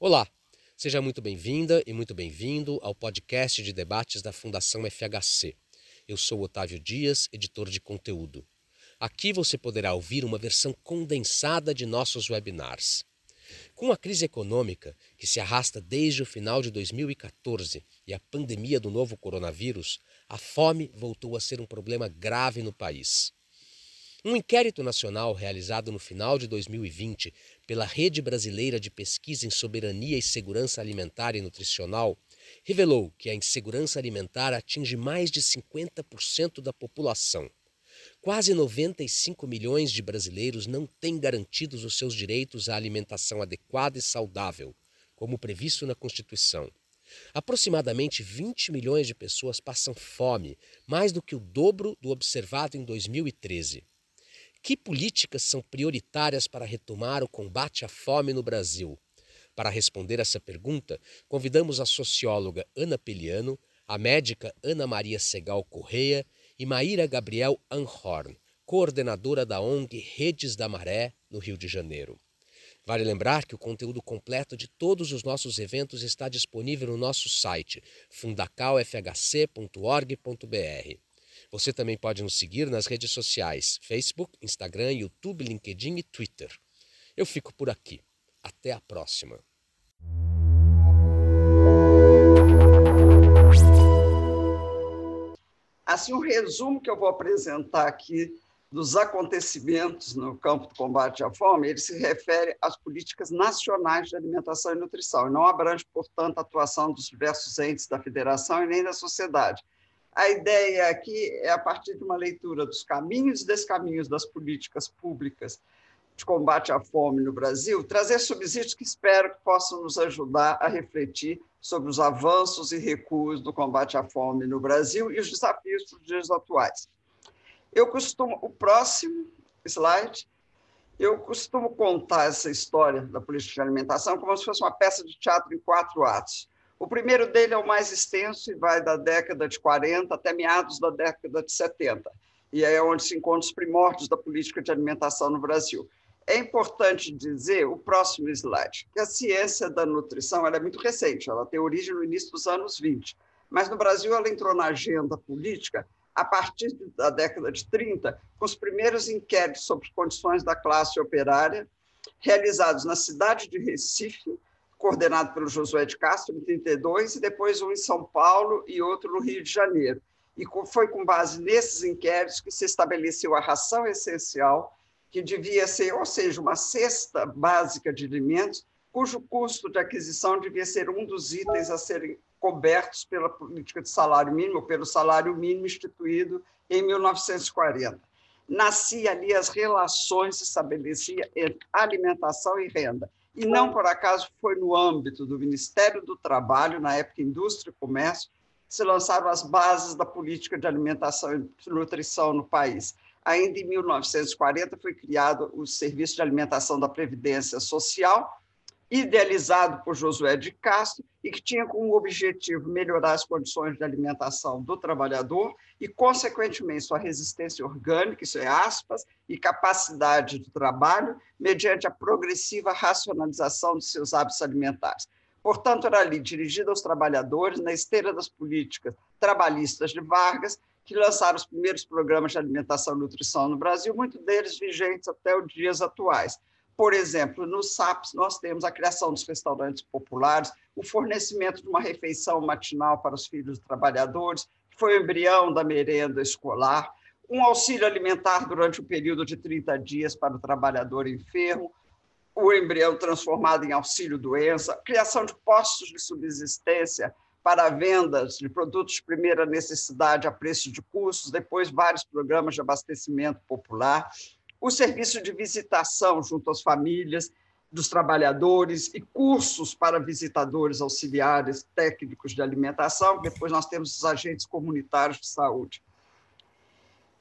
Olá, seja muito bem-vinda e muito bem-vindo ao podcast de debates da Fundação FHC. Eu sou Otávio Dias, editor de conteúdo. Aqui você poderá ouvir uma versão condensada de nossos webinars. Com a crise econômica, que se arrasta desde o final de 2014, e a pandemia do novo coronavírus, a fome voltou a ser um problema grave no país. Um inquérito nacional realizado no final de 2020 pela Rede Brasileira de Pesquisa em Soberania e Segurança Alimentar e Nutricional revelou que a insegurança alimentar atinge mais de 50% da população. Quase 95 milhões de brasileiros não têm garantidos os seus direitos à alimentação adequada e saudável, como previsto na Constituição. Aproximadamente 20 milhões de pessoas passam fome, mais do que o dobro do observado em 2013. Que políticas são prioritárias para retomar o combate à fome no Brasil? Para responder essa pergunta, convidamos a socióloga Ana Peliano, a médica Ana Maria Segal Correia e Maíra Gabriel Anhorn, coordenadora da ONG Redes da Maré, no Rio de Janeiro. Vale lembrar que o conteúdo completo de todos os nossos eventos está disponível no nosso site fundacalfhc.org.br. Você também pode nos seguir nas redes sociais: Facebook, Instagram, YouTube, LinkedIn e Twitter. Eu fico por aqui. Até a próxima. Assim, um resumo que eu vou apresentar aqui dos acontecimentos no campo do combate à fome, ele se refere às políticas nacionais de alimentação e nutrição, e não abrange, portanto, a atuação dos diversos entes da federação e nem da sociedade. A ideia aqui é, a partir de uma leitura dos caminhos e descaminhos das políticas públicas de combate à fome no Brasil, trazer subsídios que espero que possam nos ajudar a refletir sobre os avanços e recuos do combate à fome no Brasil e os desafios dos dias atuais. Eu costumo, o próximo slide, eu costumo contar essa história da política de alimentação como se fosse uma peça de teatro em quatro atos. O primeiro dele é o mais extenso e vai da década de 40 até meados da década de 70. E é onde se encontram os primórdios da política de alimentação no Brasil. É importante dizer, o próximo slide, que a ciência da nutrição é muito recente, ela tem origem no início dos anos 20, mas no Brasil ela entrou na agenda política a partir da década de 30, com os primeiros inquéritos sobre condições da classe operária, realizados na cidade de Recife, coordenado pelo Josué de Castro, em 32, e depois um em São Paulo e outro no Rio de Janeiro. E foi com base nesses inquéritos que se estabeleceu a ração essencial, que devia ser, ou seja, uma cesta básica de alimentos, cujo custo de aquisição devia ser um dos itens a serem cobertos pela política de salário mínimo, pelo salário mínimo instituído em 1940. Nascia ali as relações se estabelecia entre alimentação e renda e não por acaso foi no âmbito do Ministério do Trabalho, na época Indústria e Comércio, que se lançaram as bases da política de alimentação e nutrição no país. Ainda em 1940 foi criado o Serviço de Alimentação da Previdência Social, idealizado por Josué de Castro e que tinha como objetivo melhorar as condições de alimentação do trabalhador e, consequentemente, sua resistência orgânica, isso é aspas, e capacidade de trabalho, mediante a progressiva racionalização de seus hábitos alimentares. Portanto, era ali dirigida aos trabalhadores, na esteira das políticas trabalhistas de Vargas, que lançaram os primeiros programas de alimentação e nutrição no Brasil, muitos deles vigentes até os dias atuais. Por exemplo, no SAPS, nós temos a criação dos restaurantes populares, o fornecimento de uma refeição matinal para os filhos trabalhadores, que foi o embrião da merenda escolar, um auxílio alimentar durante o período de 30 dias para o trabalhador enfermo, o embrião transformado em auxílio-doença, criação de postos de subsistência para vendas de produtos de primeira necessidade a preço de custos, depois vários programas de abastecimento popular, o serviço de visitação junto às famílias dos trabalhadores e cursos para visitadores auxiliares técnicos de alimentação. Depois nós temos os agentes comunitários de saúde.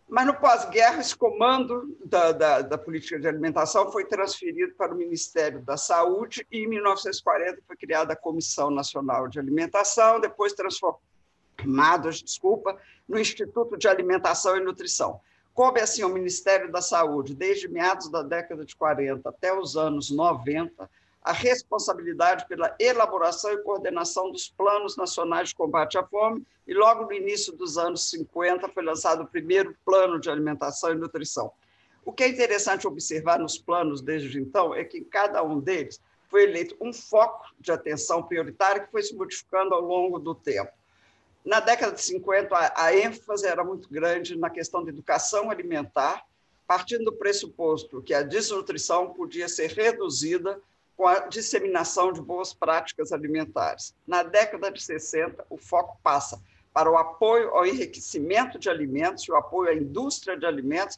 Mas no pós-guerra, esse comando da, da, da, política de alimentação foi transferido para o Ministério da Saúde e, em 1940, foi criada a Comissão Nacional de Alimentação, depois transformada, desculpa, no Instituto de Alimentação e Nutrição coube assim ao Ministério da Saúde, desde meados da década de 40 até os anos 90, a responsabilidade pela elaboração e coordenação dos planos nacionais de combate à fome, e logo no início dos anos 50 foi lançado o primeiro plano de alimentação e nutrição. O que é interessante observar nos planos desde então é que em cada um deles foi eleito um foco de atenção prioritário que foi se modificando ao longo do tempo. Na década de 50, a, ênfase era muito grande na questão de educação alimentar, partindo do pressuposto que a desnutrição podia ser reduzida com a disseminação de boas práticas alimentares. Na década de 60, o foco passa para o apoio ao enriquecimento de alimentos e o apoio à indústria de alimentos,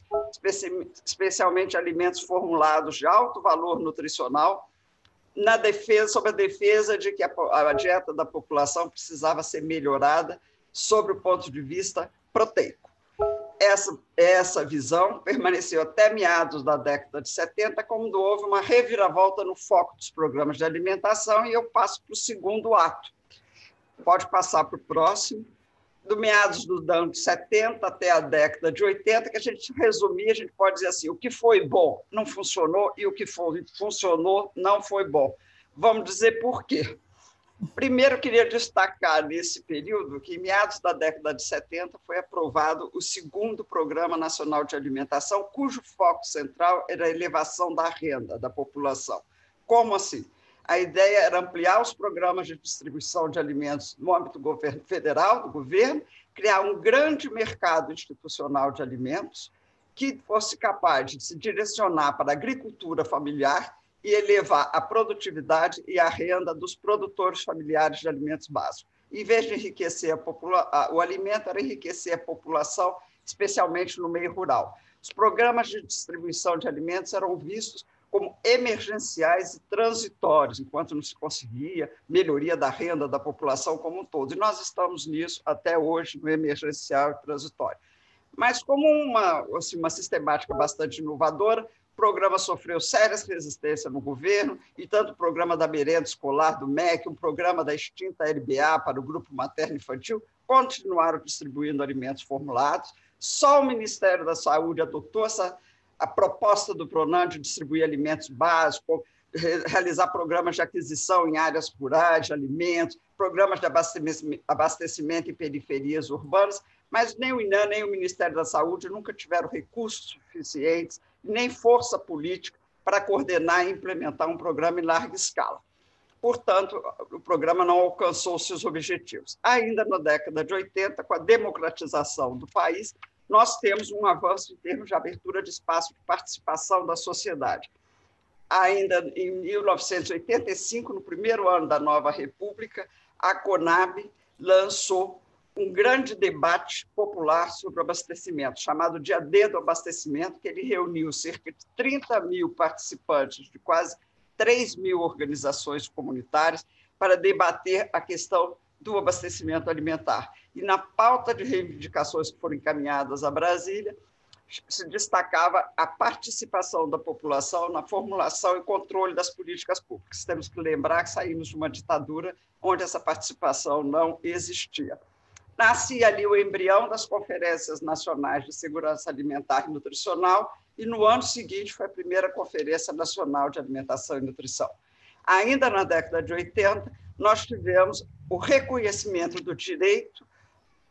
especialmente alimentos formulados de alto valor nutricional, na defesa sobre a defesa de que a, a dieta da população precisava ser melhorada sobre o ponto de vista proteico. Essa, essa visão permaneceu até meados da década de 70, quando houve uma reviravolta no foco dos programas de alimentação, e eu passo para o segundo ato. Pode passar para o próximo. Do meados dos anos 70 até a década de 80, que a gente resumir, a gente pode dizer assim: o que foi bom não funcionou e o que foi, funcionou não foi bom. Vamos dizer por quê. Primeiro, queria destacar nesse período que, em meados da década de 70, foi aprovado o segundo Programa Nacional de Alimentação, cujo foco central era a elevação da renda da população. Como assim? A ideia era ampliar os programas de distribuição de alimentos no âmbito do governo federal, do governo, criar um grande mercado institucional de alimentos que fosse capaz de se direcionar para a agricultura familiar e elevar a produtividade e a renda dos produtores familiares de alimentos básicos. Em vez de enriquecer a o alimento, era enriquecer a população, especialmente no meio rural. Os programas de distribuição de alimentos eram vistos como emergenciais e transitórios, enquanto não se conseguia melhoria da renda da população como um todo. E nós estamos nisso até hoje, no emergencial e transitório. Mas como uma, assim, uma sistemática bastante inovadora, o programa sofreu sérias resistências no governo, e tanto o programa da merenda escolar do MEC, um programa da extinta LBA para o grupo materno-infantil, continuaram distribuindo alimentos formulados. Só o Ministério da Saúde adotou essa, a proposta do PRONAN de distribuir alimentos básicos, realizar programas de aquisição em áreas rurais de alimentos, programas de abastecimento em periferias urbanas, mas nem o INAM, nem o Ministério da Saúde nunca tiveram recursos suficientes, nem força política para coordenar e implementar um programa em larga escala. Portanto, o programa não alcançou seus objetivos. Ainda na década de 80, com a democratização do país, nós temos um avanço em termos de abertura de espaço de participação da sociedade. Ainda em 1985, no primeiro ano da nova República, a CONAB lançou um grande debate popular sobre o abastecimento, chamado Dia D do Abastecimento, que ele reuniu cerca de 30 mil participantes de quase 3 mil organizações comunitárias para debater a questão do abastecimento alimentar. E na pauta de reivindicações que foram encaminhadas a Brasília, se destacava a participação da população na formulação e controle das políticas públicas. Temos que lembrar que saímos de uma ditadura onde essa participação não existia nascia ali o embrião das conferências nacionais de segurança alimentar e nutricional, e no ano seguinte foi a primeira Conferência Nacional de Alimentação e Nutrição. Ainda na década de 80, nós tivemos o reconhecimento do direito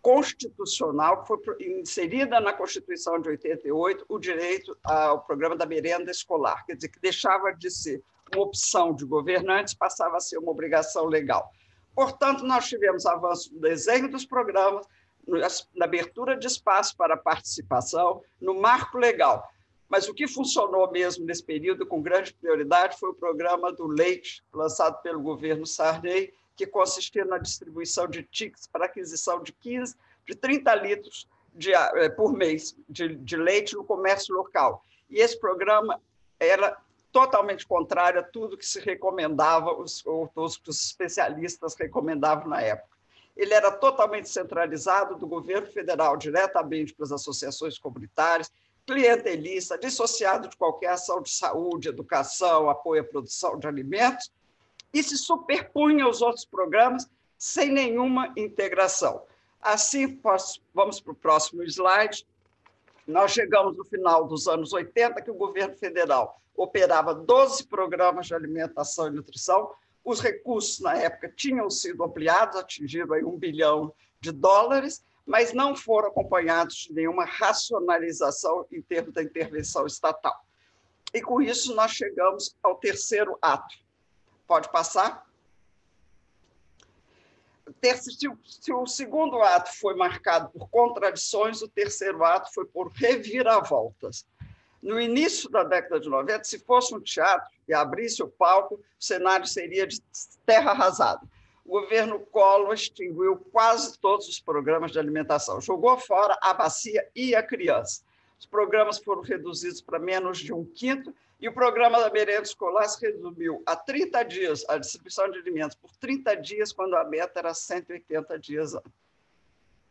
constitucional, que foi inserida na Constituição de 88, o direito ao programa da merenda escolar, quer dizer, que deixava de ser uma opção de governantes, passava a ser uma obrigação legal. Portanto, nós tivemos avanço no desenho dos programas, na abertura de espaço para participação, no marco legal. Mas o que funcionou mesmo nesse período com grande prioridade foi o programa do leite, lançado pelo governo Sarney, que consistia na distribuição de tickets para aquisição de 15, de 30 litros de, eh, por mês de, de leite no comércio local. E esse programa era totalmente contrário a tudo que se recomendava, os, os, os especialistas recomendavam na época. Ele era totalmente centralizado do governo federal diretamente para as associações comunitárias, clientelista, dissociado de qualquer ação de saúde, educação, apoio à produção de alimentos, e se superpunha aos outros programas sem nenhuma integração. Assim, vamos para o próximo slide. Nós chegamos no final dos anos 80 que o governo federal operava 12 programas de alimentação e nutrição. Os recursos, na época, tinham sido ampliados, atingiram aí um bilhão de dólares, mas não foram acompanhados de nenhuma racionalização em termos da intervenção estatal. E com isso nós chegamos ao terceiro ato. Pode passar? Se o segundo ato foi marcado por contradições, o terceiro ato foi por reviravoltas. No início da década de 90, se fosse um teatro e abrisse o palco, o cenário seria de terra arrasada o governo Collor extinguiu quase todos os programas de alimentação, jogou fora a bacia e a criança. Os programas foram reduzidos para menos de um quinto e o programa da merenda escolar se resumiu a 30 dias, a distribuição de alimentos por 30 dias, quando a meta era 180 dias.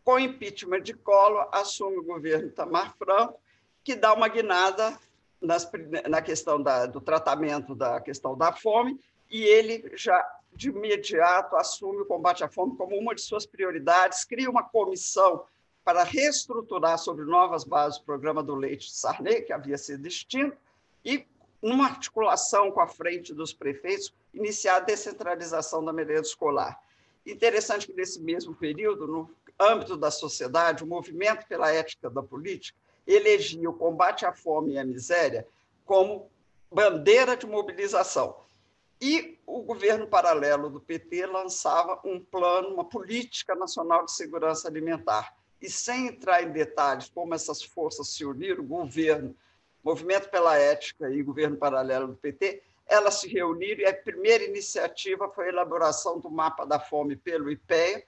Com o impeachment de Collor, assume o governo Tamar Franco, que dá uma guinada nas, na questão da, do tratamento da questão da fome, e ele já de imediato assume o combate à fome como uma de suas prioridades, cria uma comissão para reestruturar sobre novas bases o programa do leite de Sarney, que havia sido extinto, e, numa articulação com a frente dos prefeitos, iniciar a descentralização da merenda escolar. Interessante que, nesse mesmo período, no âmbito da sociedade, o movimento pela ética da política elegia o combate à fome e à miséria como bandeira de mobilização. E o governo paralelo do PT lançava um plano, uma política nacional de segurança alimentar. E sem entrar em detalhes como essas forças se uniram, governo, Movimento pela Ética e governo paralelo do PT, elas se reuniram e a primeira iniciativa foi a elaboração do mapa da fome pelo IPEA,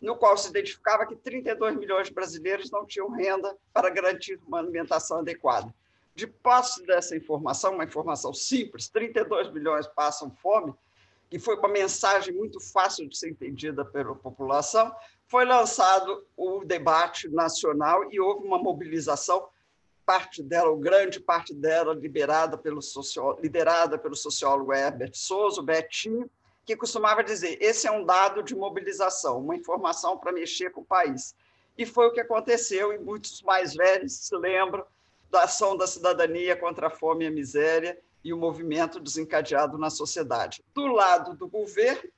no qual se identificava que 32 milhões de brasileiros não tinham renda para garantir uma alimentação adequada de posse dessa informação, uma informação simples, 32 milhões passam fome, que foi uma mensagem muito fácil de ser entendida pela população, foi lançado o debate nacional e houve uma mobilização, parte dela, ou grande parte dela, liberada pelo liderada pelo sociólogo Herbert Souza, o Betinho, que costumava dizer: esse é um dado de mobilização, uma informação para mexer com o país. E foi o que aconteceu, e muitos mais velhos se lembram da ação da cidadania contra a fome e a miséria e o movimento desencadeado na sociedade. Do lado do governo,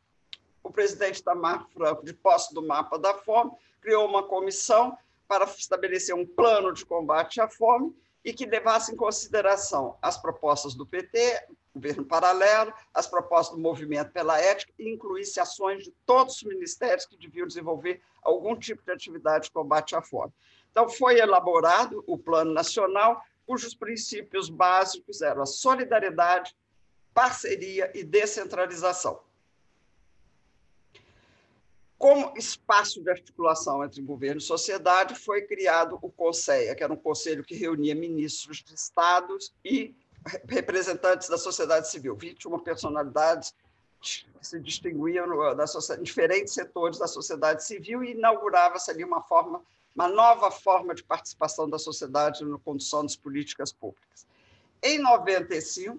o presidente Tamar Franco, de posse do mapa da fome, criou uma comissão para estabelecer um plano de combate à fome e que levasse em consideração as propostas do PT, governo paralelo, as propostas do movimento pela ética e incluísse ações de todos os ministérios que deviam desenvolver algum tipo de atividade de combate à fome. Então, foi elaborado o Plano Nacional, cujos princípios básicos eram a solidariedade, parceria e descentralização. Como espaço de articulação entre governo e sociedade, foi criado o CONSEA, que era um conselho que reunia ministros de estados e representantes da sociedade civil, 21 personalidades que se distinguiam em diferentes setores da sociedade civil e inaugurava-se ali uma forma uma nova forma de participação da sociedade na condução das políticas públicas. Em 95,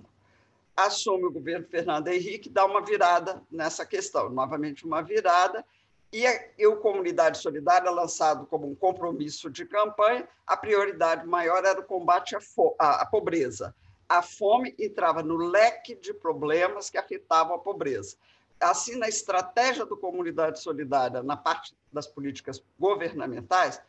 assume o governo Fernando Henrique, dá uma virada nessa questão, novamente uma virada, e o Comunidade Solidária, lançado como um compromisso de campanha, a prioridade maior era o combate à, à, à pobreza. A fome entrava no leque de problemas que afetavam a pobreza. Assim, na estratégia do Comunidade Solidária, na parte das políticas governamentais,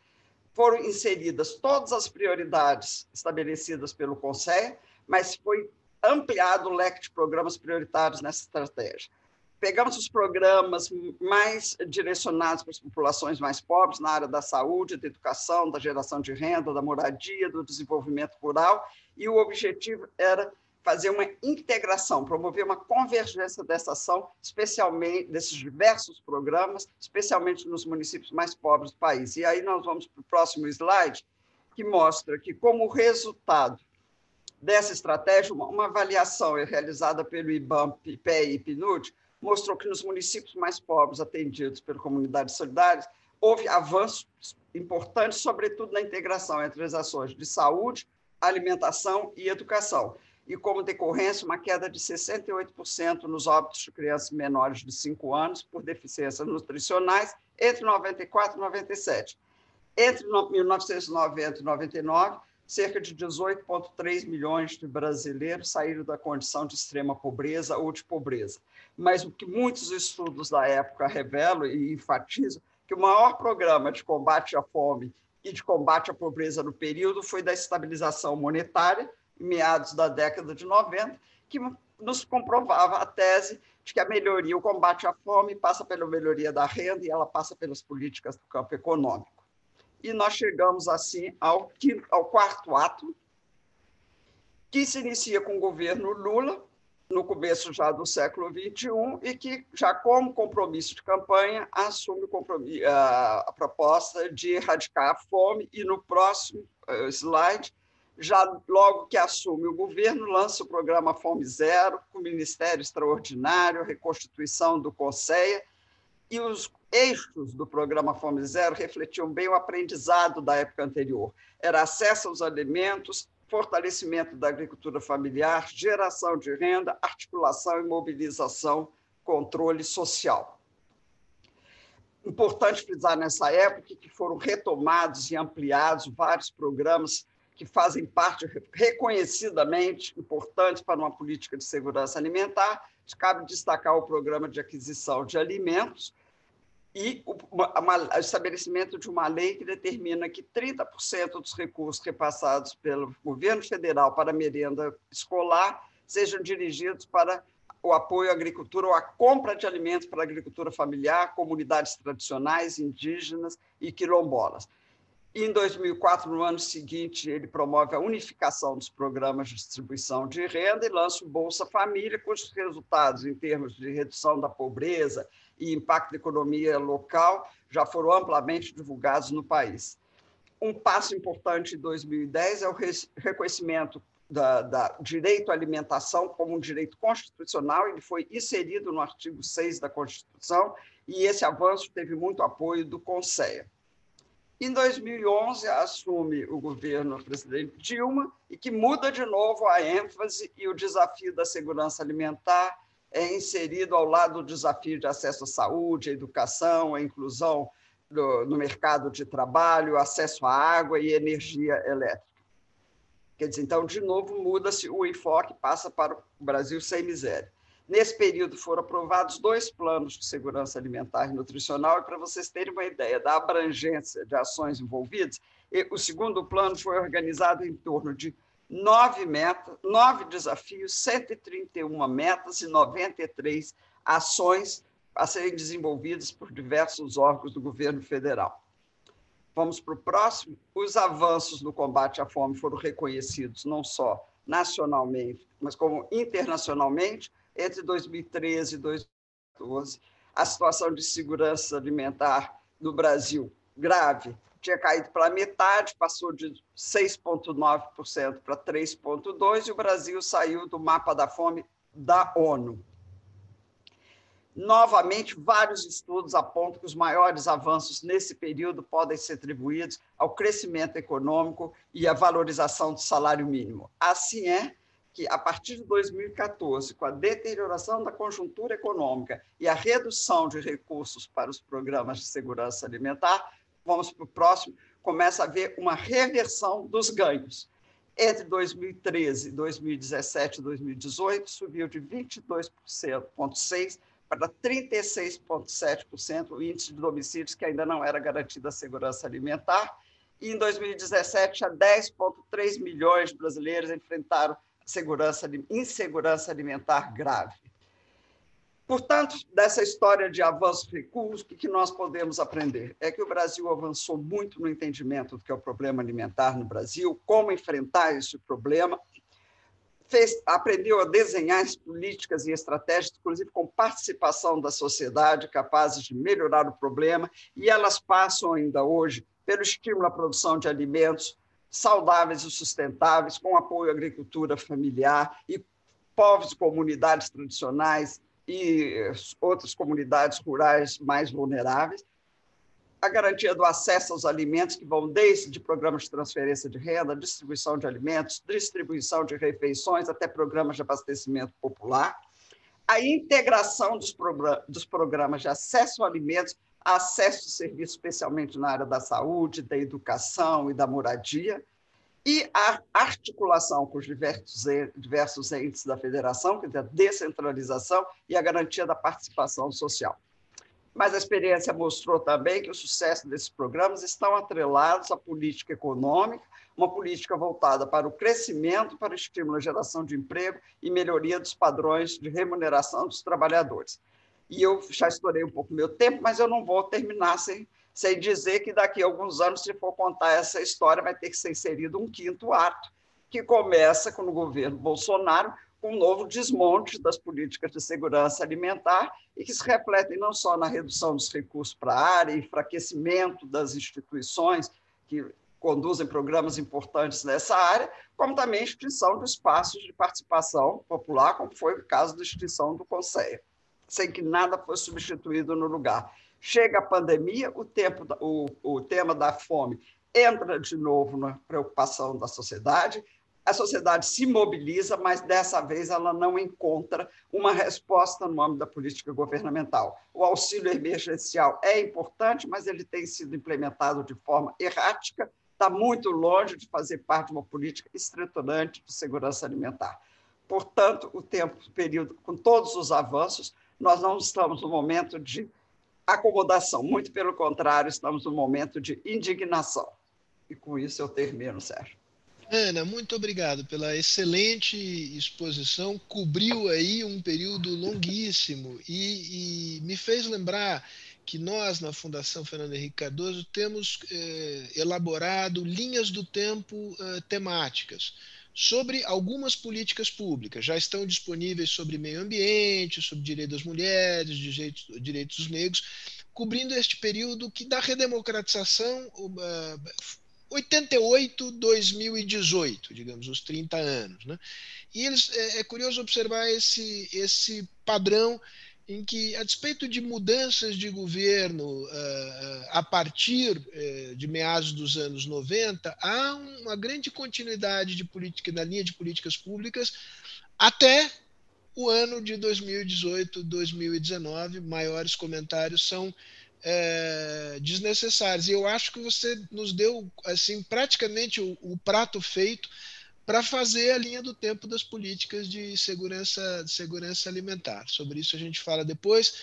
foram inseridas todas as prioridades estabelecidas pelo Conselho, mas foi ampliado o leque de programas prioritários nessa estratégia. Pegamos os programas mais direcionados para as populações mais pobres, na área da saúde, da educação, da geração de renda, da moradia, do desenvolvimento rural, e o objetivo era fazer uma integração, promover uma convergência dessa ação, especialmente desses diversos programas, especialmente nos municípios mais pobres do país. E aí nós vamos para o próximo slide, que mostra que, como resultado dessa estratégia, uma, avaliação realizada pelo IBAM, PIPE e PNUD mostrou que nos municípios mais pobres atendidos pela comunidade solidária, houve avanços importantes, sobretudo na integração entre as ações de saúde, alimentação e educação e, como decorrência, uma queda de 68% nos óbitos de crianças menores de 5 anos por deficiências nutricionais entre 94 e 97. Entre 1990 e 99, cerca de 18,3 milhões de brasileiros saíram da condição de extrema pobreza ou de pobreza. Mas o que muitos estudos da época revelam e enfatizam que o maior programa de combate à fome e de combate à pobreza no período foi da estabilização monetária, meados da década de 90, que nos comprovava a tese de que a melhoria, o combate à fome passa pela melhoria da renda e ela passa pelas políticas do campo econômico. E nós chegamos assim ao, quinto, ao quarto ato, que se inicia com o governo Lula, no começo já do século XXI, e que, já como compromisso de campanha, assume a, proposta de erradicar a fome, e no próximo uh, slide, já logo que assume o governo, lança o programa Fome Zero, com Ministério Extraordinário, reconstituição do CONSEA, e os eixos do programa Fome Zero refletiam bem o aprendizado da época anterior. Era acesso aos alimentos, fortalecimento da agricultura familiar, geração de renda, articulação e mobilização, controle social. Importante frisar nessa época que foram retomados e ampliados vários programas que fazem parte reconhecidamente importantes para uma política de segurança alimentar. Cabe destacar o programa de aquisição de alimentos, e o estabelecimento de uma lei que determina que 30% dos recursos repassados pelo governo federal para a merenda escolar sejam dirigidos para o apoio à agricultura ou à compra de alimentos para a agricultura familiar, comunidades tradicionais, indígenas e quilombolas. E em 2004, no ano seguinte, ele promove a unificação dos programas de distribuição de renda e lança o Bolsa Família, cujos resultados em termos de redução da pobreza e impacto da economia local já foram amplamente divulgados no país. Um passo importante em 2010 é o reconhecimento da, da, direito à alimentação como um direito constitucional, ele foi inserido no artigo 6 da Constituição, e esse avanço teve muito apoio do Conselho. Em 2011, assume o governo do presidente Dilma, e que muda de novo a ênfase e o desafio da segurança alimentar é inserido ao lado do desafio de acesso à saúde, à educação, à inclusão no, no mercado de trabalho, acesso à água e energia elétrica. Quer dizer, então, de novo, muda-se o enfoque, passa para o Brasil sem miséria. Nesse período foram aprovados dois planos de segurança alimentar e nutricional, e para vocês terem uma ideia da abrangência de ações envolvidas, o segundo plano foi organizado em torno de nove metas, nove desafios, 131 metas e 93 ações a serem desenvolvidas por diversos órgãos do governo federal. Vamos para o próximo. Os avanços no combate à fome foram reconhecidos não só nacionalmente, mas como internacionalmente. Entre 2013 e 2014, a situação de segurança alimentar no Brasil grave tinha caído pela metade, passou de 6,9% para 3,2%, e o Brasil saiu do mapa da fome da ONU. Novamente, vários estudos apontam que os maiores avanços nesse período podem ser atribuídos ao crescimento econômico e à valorização do salário mínimo. Assim é que, a partir de 2014, com a deterioração da conjuntura econômica e a redução de recursos para os programas de segurança alimentar, vamos para o próximo, começa a haver uma reversão dos ganhos. Entre 2013, 2017 e 2018, subiu de 22,6% para 36,7% o índice de domicílios que ainda não era garantida a segurança alimentar. E em 2017, 10,3 milhões de brasileiros enfrentaram segurança, insegurança alimentar grave. Portanto, dessa história de avanço recursos, o que nós podemos aprender? É que o Brasil avançou muito no entendimento do que é o problema alimentar no Brasil, como enfrentar esse problema, fez, aprendeu a desenhar as políticas e estratégias, inclusive com participação da sociedade, capazes de melhorar o problema, e elas passam ainda hoje pelo estímulo à produção de alimentos saudáveis e sustentáveis, com apoio à agricultura familiar e povos comunidades tradicionais e outras comunidades rurais mais vulneráveis, a garantia do acesso aos alimentos, que vão desde programas de transferência de renda, distribuição de alimentos, distribuição de refeições, até programas de abastecimento popular, a integração dos programas de acesso a alimentos, acesso a serviços, especialmente na área da saúde, da educação e da moradia, e a articulação com os diversos, diversos entes da federação, quer dizer, a descentralização e a garantia da participação social. Mas a experiência mostrou também que o sucesso desses programas estão atrelados à política econômica, uma política voltada para o crescimento, para o estímulo à geração de emprego e melhoria dos padrões de remuneração dos trabalhadores. E eu já estourei um pouco meu tempo, mas eu não vou terminar sem sem dizer que daqui a alguns anos, se for contar essa história, vai ter que ser inserido um quinto ato, que começa com o governo Bolsonaro, com um novo desmonte das políticas de segurança alimentar e que se refletem não só na redução dos recursos para a área, enfraquecimento das instituições que conduzem programas importantes nessa área, como também extinção de espaços de participação popular, como foi o caso da extinção do Conselho, sem que nada fosse substituído no lugar. Chega a pandemia, o, tempo, o, o tema da fome entra de novo na preocupação da sociedade, a sociedade se mobiliza, mas dessa vez ela não encontra uma resposta no âmbito da política governamental. O auxílio emergencial é importante, mas ele tem sido implementado de forma errática, está muito longe de fazer parte de uma política estruturante de segurança alimentar. Portanto, o tempo, o período, com todos os avanços, nós não estamos no momento de acomodação. Muito pelo contrário, estamos num momento de indignação. E com isso eu termino, Sérgio. Ana, muito obrigado pela excelente exposição. Cobriu aí um período longuíssimo e, e me fez lembrar que nós, na Fundação Fernando Henrique Cardoso, temos eh, elaborado linhas do tempo eh, temáticas sobre algumas políticas públicas. Já estão disponíveis sobre meio ambiente, sobre direitos das mulheres, direitos, direitos dos negros, cobrindo este período que da redemocratização uh, 88-2018, digamos, os 30 anos. Né? E eles, é, é curioso observar esse, esse padrão em que, a despeito de mudanças de governo uh, a partir uh, de meados dos anos 90, há uma grande continuidade de política na linha de políticas públicas até o ano de 2018, 2019. Maiores comentários são desnecessários. E eu acho que você nos deu assim praticamente o prato feito para fazer a linha do tempo das políticas de segurança, de segurança alimentar. Sobre isso a gente fala depois.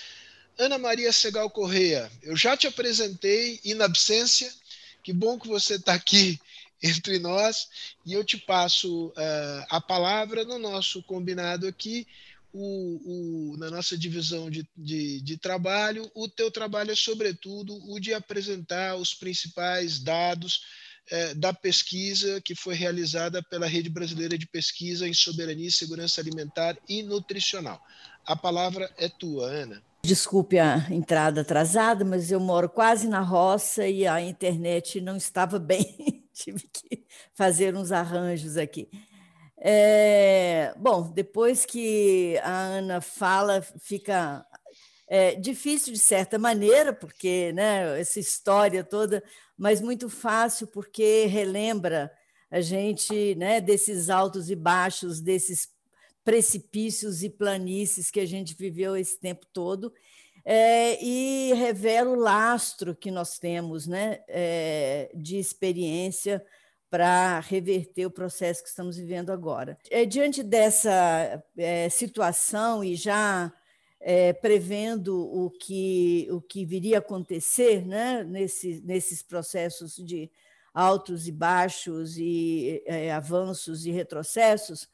Ana Maria Segal Correia, eu já te apresentei in absência. Que bom que você está aqui entre nós e eu te passo uh, a palavra no nosso combinado aqui, o, o, na nossa divisão de, de, de, trabalho. O teu trabalho é, sobretudo, o de apresentar os principais dados é, da pesquisa que foi realizada pela Rede Brasileira de Pesquisa em Soberania, Segurança Alimentar e Nutricional. A palavra é tua, Ana. Desculpe a entrada atrasada, mas eu moro quase na roça e a internet não estava bem. Tive que fazer uns arranjos aqui. É, bom, depois que a Ana fala, fica é, difícil de certa maneira, porque né, essa história toda mas muito fácil porque relembra a gente né, desses altos e baixos, desses precipícios e planícies que a gente viveu esse tempo todo, é, e revela o lastro que nós temos né, é, de experiência para reverter o processo que estamos vivendo agora. É, diante dessa é, situação e já é, prevendo o que, o que viria a acontecer né, nesse, nesses processos de altos e baixos, e é, avanços e retrocessos,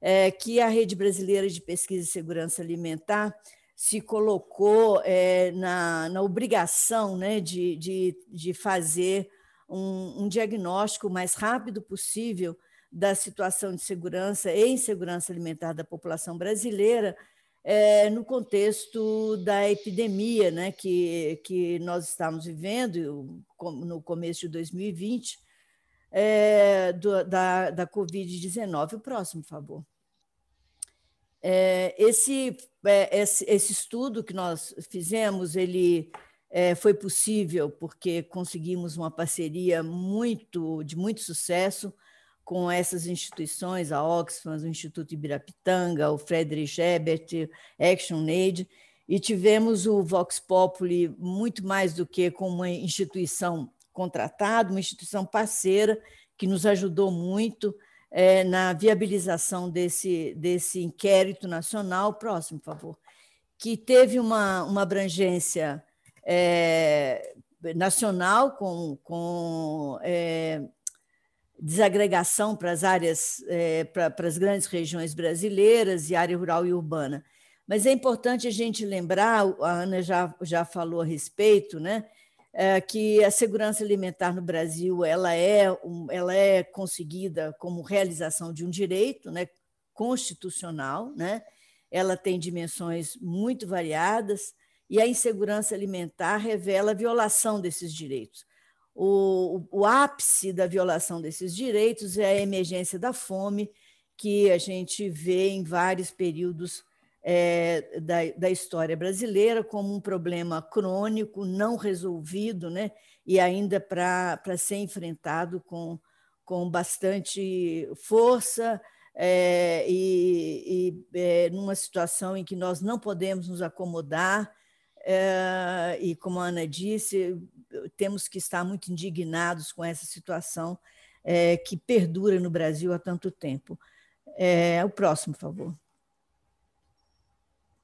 é, que a Rede Brasileira de Pesquisa e Segurança Alimentar se colocou é, na, na obrigação né, de, de, de fazer um, um diagnóstico mais rápido possível da situação de segurança e insegurança alimentar da população brasileira, é, no contexto da epidemia né, que, que nós estamos vivendo no começo de 2020, é, do, da, da Covid-19. O próximo, por favor. É, esse, é, esse, esse, estudo que nós fizemos, ele é, foi possível porque conseguimos uma parceria muito de muito sucesso com essas instituições, a Oxfam, o Instituto Ibirapitanga, o Friedrich Ebert, ActionAid, e tivemos o Vox Populi muito mais do que como uma instituição contratada, uma instituição parceira que nos ajudou muito é, na viabilização desse, desse inquérito nacional. Próximo, por favor. Que teve uma, uma abrangência é, nacional, com, com é, desagregação para as áreas, é, para, para as grandes regiões brasileiras e área rural e urbana. Mas é importante a gente lembrar, a Ana já, já falou a respeito, né, é, que a segurança alimentar no Brasil ela é, um, ela é conseguida como realização de um direito né, constitucional, né? ela tem dimensões muito variadas, e a insegurança alimentar revela a violação desses direitos. O, o, ápice da violação desses direitos é a emergência da fome, que a gente vê em vários períodos é, da, da, história brasileira como um problema crônico, não resolvido, né? e ainda para ser enfrentado com, com bastante força, é, e, e é, numa situação em que nós não podemos nos acomodar, é, e como a Ana disse, temos que estar muito indignados com essa situação é, que perdura no Brasil há tanto tempo. É, o próximo, por favor.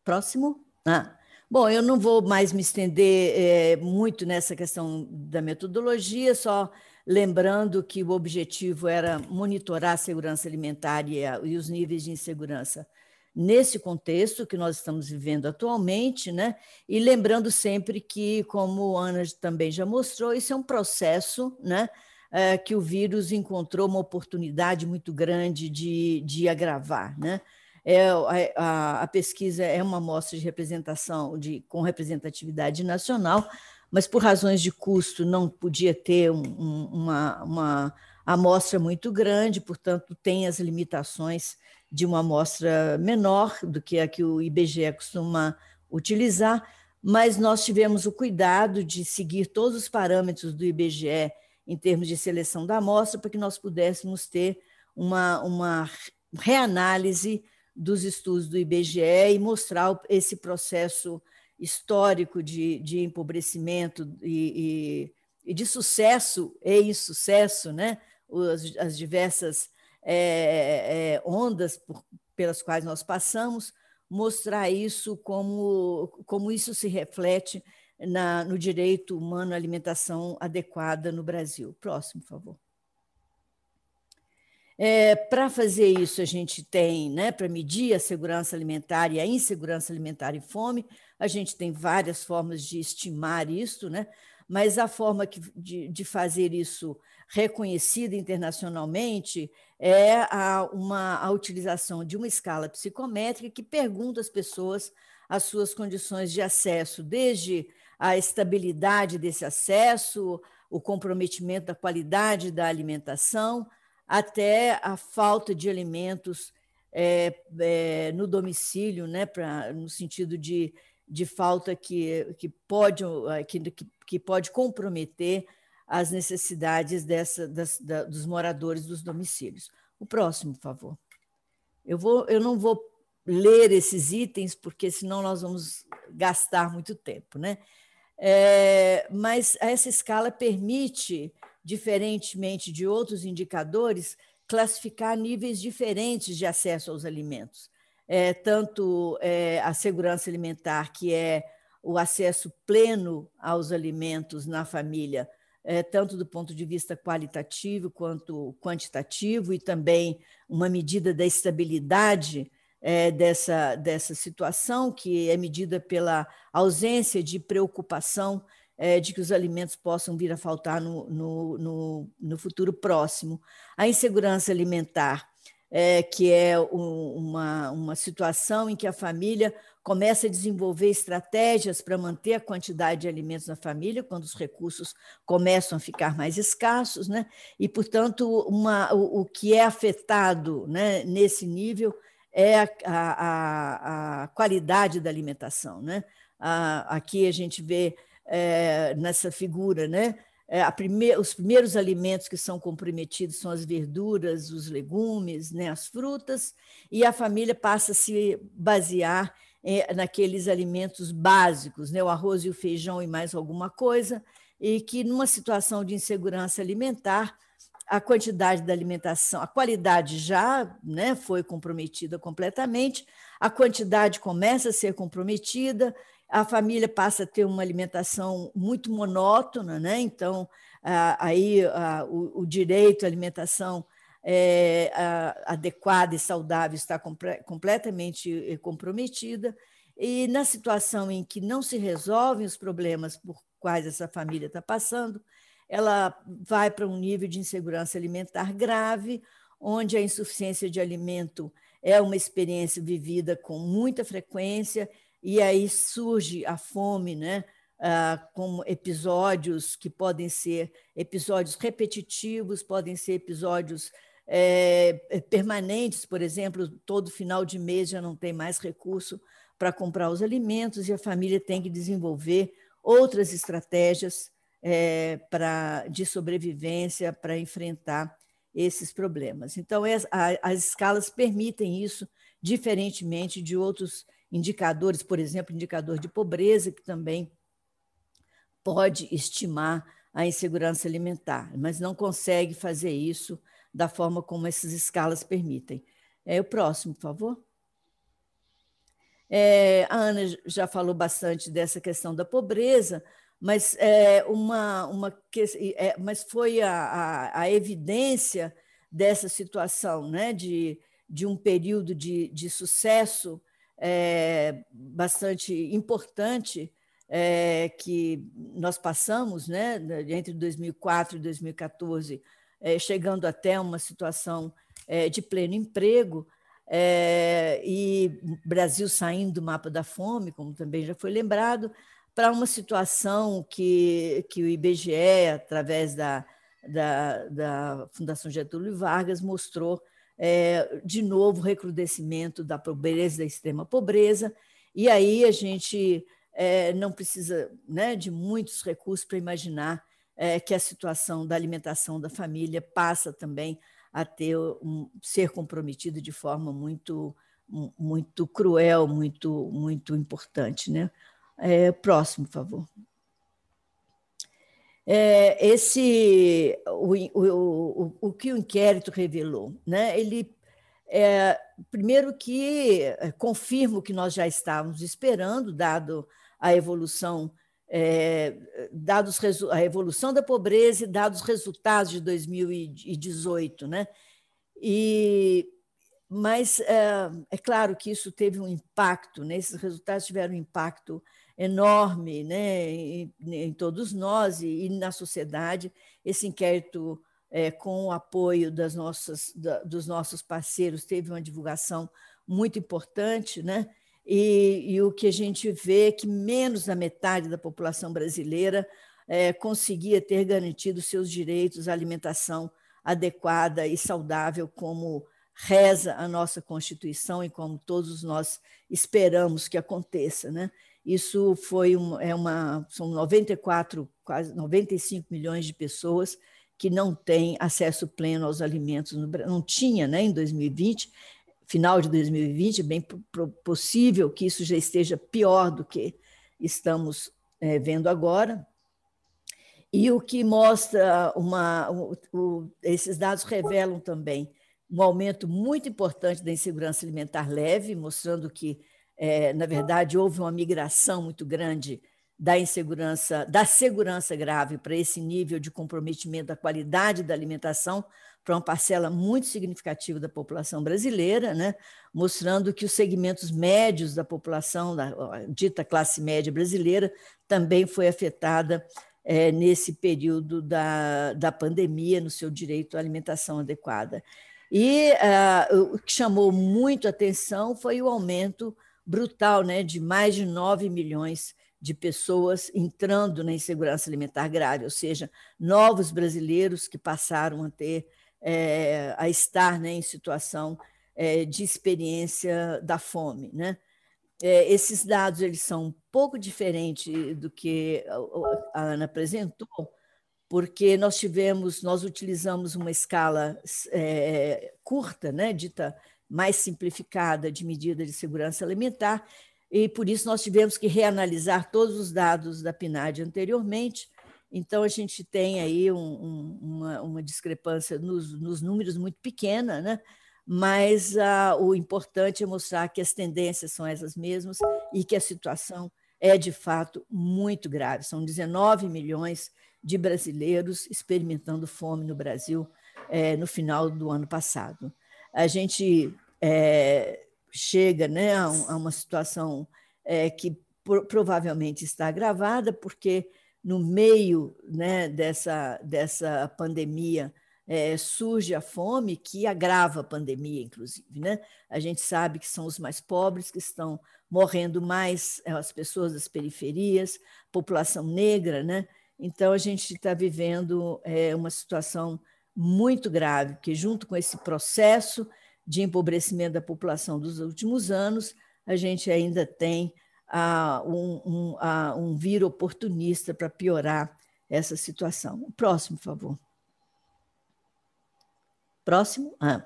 Próximo. Ah. Bom, eu não vou mais me estender muito nessa questão da metodologia, só lembrando que o objetivo era monitorar a segurança alimentar e, a, e os níveis de insegurança nesse contexto que nós estamos vivendo atualmente, né? E lembrando sempre que, como Ana também já mostrou, isso é um processo, né? É, que o vírus encontrou uma oportunidade muito grande de, de agravar, né? É, a, a, pesquisa é uma amostra de representação de, com representatividade nacional, mas por razões de custo não podia ter um, uma, uma amostra muito grande, portanto, tem as limitações de uma amostra menor do que a que o IBGE costuma utilizar, mas nós tivemos o cuidado de seguir todos os parâmetros do IBGE em termos de seleção da amostra, para que nós pudéssemos ter uma, uma reanálise dos estudos do IBGE e mostrar esse processo histórico de, de empobrecimento e, e, e de sucesso e insucesso, né? as, as diversas é, é, ondas por, pelas quais nós passamos, mostrar isso como, como isso se reflete na, no direito humano à alimentação adequada no Brasil. Próximo, por favor. É, para fazer isso, a gente tem, né, para medir a segurança alimentar e a insegurança alimentar e fome, a gente tem várias formas de estimar isso, né? Mas a forma que, de, de fazer isso reconhecida internacionalmente é a, uma, a utilização de uma escala psicométrica que pergunta às pessoas as suas condições de acesso, desde a estabilidade desse acesso, o comprometimento da qualidade da alimentação, até a falta de alimentos é, é, no domicílio, né, pra, no sentido de, de falta que, que, pode, que, que pode comprometer as necessidades dessa, das, da, dos moradores dos domicílios. O próximo, por favor. Eu, vou, eu não vou ler esses itens, porque senão nós vamos gastar muito tempo. Né? É, mas essa escala permite, diferentemente de outros indicadores, classificar níveis diferentes de acesso aos alimentos. É, tanto é, a segurança alimentar, que é o acesso pleno aos alimentos na família, é, tanto do ponto de vista qualitativo quanto quantitativo, e também uma medida da estabilidade é, dessa, dessa situação, que é medida pela ausência de preocupação é, de que os alimentos possam vir a faltar no, no, no, no futuro próximo. A insegurança alimentar, é, que é um, uma, uma situação em que a família começa a desenvolver estratégias para manter a quantidade de alimentos na família, quando os recursos começam a ficar mais escassos, né? e, portanto, uma, o, o que é afetado né, nesse nível é a, a, a, qualidade da alimentação. Né? A, aqui a gente vê é, nessa figura, né? É, os primeiros alimentos que são comprometidos são as verduras, os legumes, né, as frutas, e a família passa a se basear é, naqueles alimentos básicos, né, o arroz e o feijão e mais alguma coisa, e que numa situação de insegurança alimentar, a quantidade da alimentação, a qualidade já né, foi comprometida completamente, a quantidade começa a ser comprometida, a família passa a ter uma alimentação muito monótona, né? então aí o, o direito à alimentação é, adequada e saudável está completamente eh, comprometida, e na situação em que não se resolvem os problemas por quais essa família está passando, ela vai para um nível de insegurança alimentar grave, onde a insuficiência de alimento é uma experiência vivida com muita frequência, e aí surge a fome, né? Ah, como episódios que podem ser episódios repetitivos, podem ser episódios é, permanentes, por exemplo, todo final de mês já não tem mais recurso para comprar os alimentos e a família tem que desenvolver outras estratégias é, pra, de sobrevivência para enfrentar esses problemas. Então, as, as escalas permitem isso, diferentemente de outros indicadores, por exemplo, indicador de pobreza, que também pode estimar a insegurança alimentar, mas não consegue fazer isso da forma como essas escalas permitem. É o próximo, por favor. É, a Ana já falou bastante dessa questão da pobreza, mas é uma, uma é, mas foi a, a, a, evidência dessa situação, né, de, de um período de, de sucesso é, bastante importante é, que nós passamos, né, entre 2004 e 2014, é, chegando até uma situação é, de pleno emprego, é, e Brasil saindo do mapa da fome, como também já foi lembrado, para uma situação que, que o IBGE, através da, da, da Fundação Getúlio Vargas, mostrou é, de novo recrudescimento da pobreza, da extrema pobreza, e aí a gente é, não precisa né, de muitos recursos para imaginar é, que a situação da alimentação da família passa também a ter um, ser comprometida de forma muito muito cruel, muito muito importante, né? É, próximo, por favor. É, esse o, o, o, que o inquérito revelou, né? Ele é, primeiro que é, confirma o que nós já estávamos esperando, dado a evolução, é, dados a evolução da pobreza e dados os resultados de 2018, né? E mas é, é, claro que isso teve um impacto, né? esses resultados tiveram um impacto enorme né? em, em todos nós e, e, na sociedade. Esse inquérito, é, com o apoio das nossas, da, dos nossos parceiros, teve uma divulgação muito importante, né? e, e, o que a gente vê é que menos da metade da população brasileira é, conseguia ter garantido seus direitos à alimentação adequada e saudável, como reza a nossa Constituição e como todos nós esperamos que aconteça. Né? Isso foi um, é uma, são 94, quase 95 milhões de pessoas que não têm acesso pleno aos alimentos, no, não tinha né, em 2020, final de 2020, bem possível que isso já esteja pior do que estamos é, vendo agora. E o que mostra uma. O, o, esses dados revelam também um aumento muito importante da insegurança alimentar leve, mostrando que, é, na verdade, houve uma migração muito grande da insegurança, da segurança grave para esse nível de comprometimento da qualidade da alimentação, para uma parcela muito significativa da população brasileira, né? mostrando que os segmentos médios da população, da dita classe média brasileira, também foi afetada é, nesse período da, da pandemia, no seu direito à alimentação adequada. E uh, o que chamou muito atenção foi o aumento brutal né, de mais de 9 milhões de pessoas entrando na insegurança alimentar grave, ou seja, novos brasileiros que passaram a ter é, a estar né, em situação é, de experiência da fome. Né? É, esses dados eles são um pouco diferentes do que a Ana apresentou, porque nós tivemos, nós utilizamos uma escala é, curta, né, dita mais simplificada de medida de segurança alimentar, e por isso nós tivemos que reanalisar todos os dados da PNAD anteriormente Então, a gente tem aí um, um, uma, uma, discrepância nos, nos, números muito pequena, né? mas ah, o importante é mostrar que as tendências são essas mesmas e que a situação é, de fato, muito grave. São 19 milhões de brasileiros experimentando fome no Brasil é, no final do ano passado. A gente é, chega né, a, uma situação é, que provavelmente está agravada, porque no meio né, dessa, dessa pandemia é, surge a fome, que agrava a pandemia, inclusive. Né? A gente sabe que são os mais pobres que estão morrendo mais, é, as pessoas das periferias, população negra. Né? Então, a gente está vivendo é, uma situação muito grave, que, junto com esse processo de empobrecimento da população dos últimos anos, a gente ainda tem a um, um, a um vírus oportunista para piorar essa situação. O próximo, por favor. Próximo. Ah.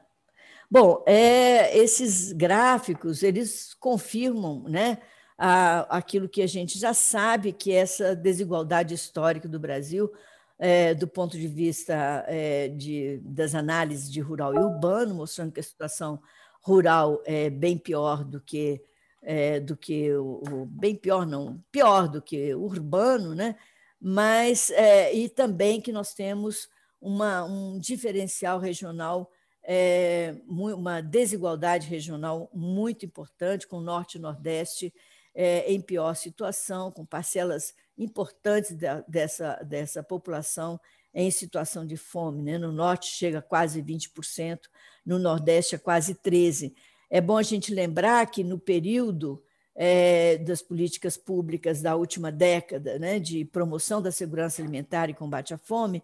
Bom, é, esses gráficos eles confirmam, né, a, aquilo que a gente já sabe que essa desigualdade histórica do Brasil, é, do ponto de vista é, de, das análises de rural e urbano, mostrando que a situação rural é bem pior do que é, do que o, o, bem pior não pior do que o urbano, né? Mas é, e também que nós temos uma, um diferencial regional, é, uma desigualdade regional muito importante com o norte e nordeste é, em pior situação, com parcelas importantes da, dessa, dessa população em situação de fome. Né? No norte chega a quase 20%, no nordeste a quase 13%. É bom a gente lembrar que no período é, das políticas públicas da última década, né, de promoção da segurança alimentar e combate à fome,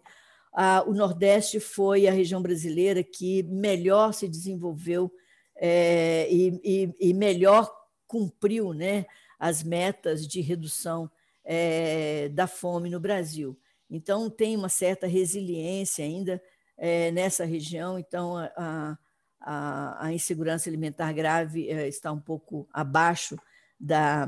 a, o Nordeste foi a região brasileira que melhor se desenvolveu é, e, e, e, melhor cumpriu né, as metas de redução é, da fome no Brasil. Então, tem uma certa resiliência ainda é, nessa região. Então, a, a, a insegurança alimentar grave é, está um pouco abaixo da,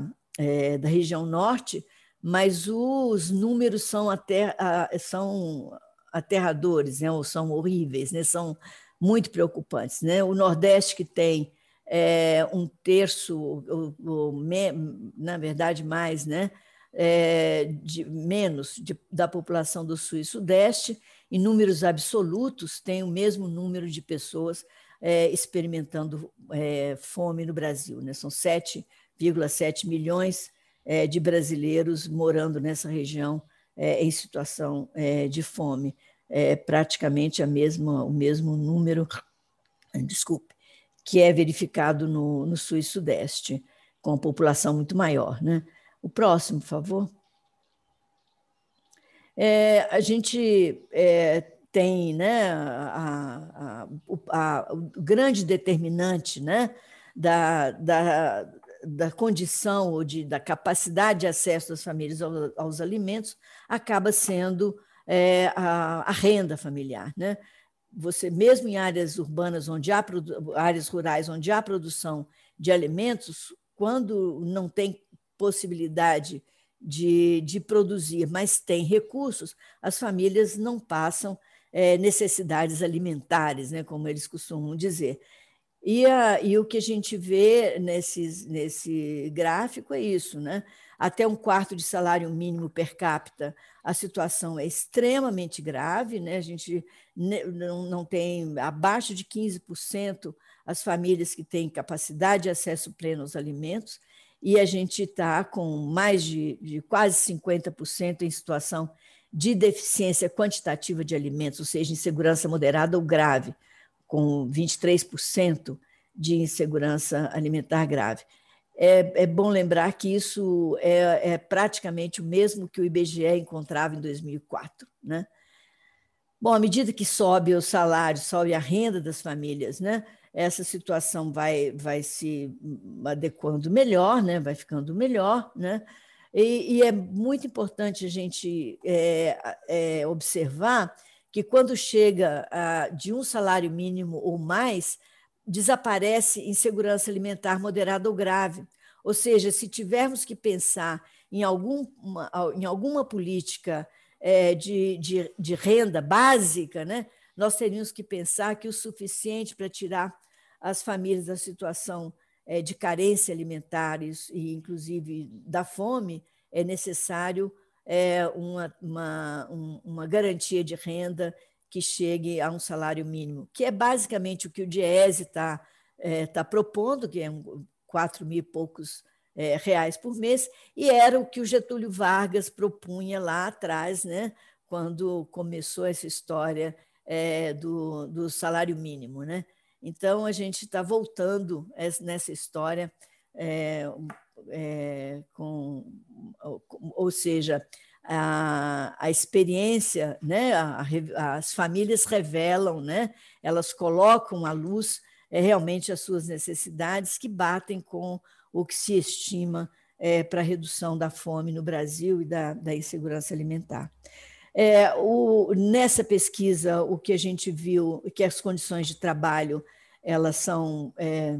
da região norte, mas os números são, até, são aterradores, né, ou são horríveis, né, são muito preocupantes. Né? O Nordeste, que tem é, um terço, ou, ou me, na verdade, mais, né, é, de, menos de, da população do Sul e Sudeste, em números absolutos, tem o mesmo número de pessoas é, experimentando é, fome no Brasil. Né? São 7,7 milhões é, de brasileiros morando nessa região é, em situação de fome. É praticamente a mesma, o mesmo número, desculpe, que é verificado no, no Sul e Sudeste, com a população muito maior. Né? O próximo, por favor. É, a gente é, tem né, a, a, a, o grande determinante né, da, da, da condição ou de, da capacidade de acesso das famílias aos, aos alimentos acaba sendo é, a, a, renda familiar. Né? Você, mesmo em áreas urbanas, onde há áreas rurais, onde há produção de alimentos, quando não tem possibilidade de, de produzir, mas tem recursos, as famílias não passam é, necessidades alimentares, né, como eles costumam dizer. E, a, e o que a gente vê nesses, nesse gráfico é isso, né? Até um quarto de salário mínimo per capita, a situação é extremamente grave, né? A gente não, tem abaixo de 15% as famílias que têm capacidade de acesso pleno aos alimentos, e a gente está com mais de, de quase 50% em situação de deficiência quantitativa de alimentos, ou seja, insegurança moderada ou grave, com 23% de insegurança alimentar grave. É, é, bom lembrar que isso é, é, praticamente o mesmo que o IBGE encontrava em 2004. Né? Bom, à medida que sobe o salário, sobe a renda das famílias, né? essa situação vai, vai se adequando melhor, né? vai ficando melhor, né? E, e é muito importante a gente é, é, observar que quando chega a, de um salário mínimo ou mais, desaparece insegurança alimentar moderada ou grave. Ou seja, se tivermos que pensar em, algum, uma, em alguma política é, de, de, de renda básica, né? nós teríamos que pensar que o suficiente para tirar as famílias da situação é, de carência alimentar e, inclusive, da fome, é necessário é, uma, uma, uma garantia de renda que chegue a um salário mínimo, que é basicamente o que o Diese está é, tá propondo, que é um, 4 mil e poucos é, reais por mês, e era o que o Getúlio Vargas propunha lá atrás, né, quando começou essa história é, do, do salário mínimo. Né? Então, a gente está voltando nessa história é, é, com, ou seja, a, a experiência, né? A, a, as famílias revelam, né? elas colocam à luz é, realmente as suas necessidades que batem com o que se estima é, para a redução da fome no Brasil e da, da insegurança alimentar. É, o, nessa pesquisa, o que a gente viu que as condições de trabalho elas são é,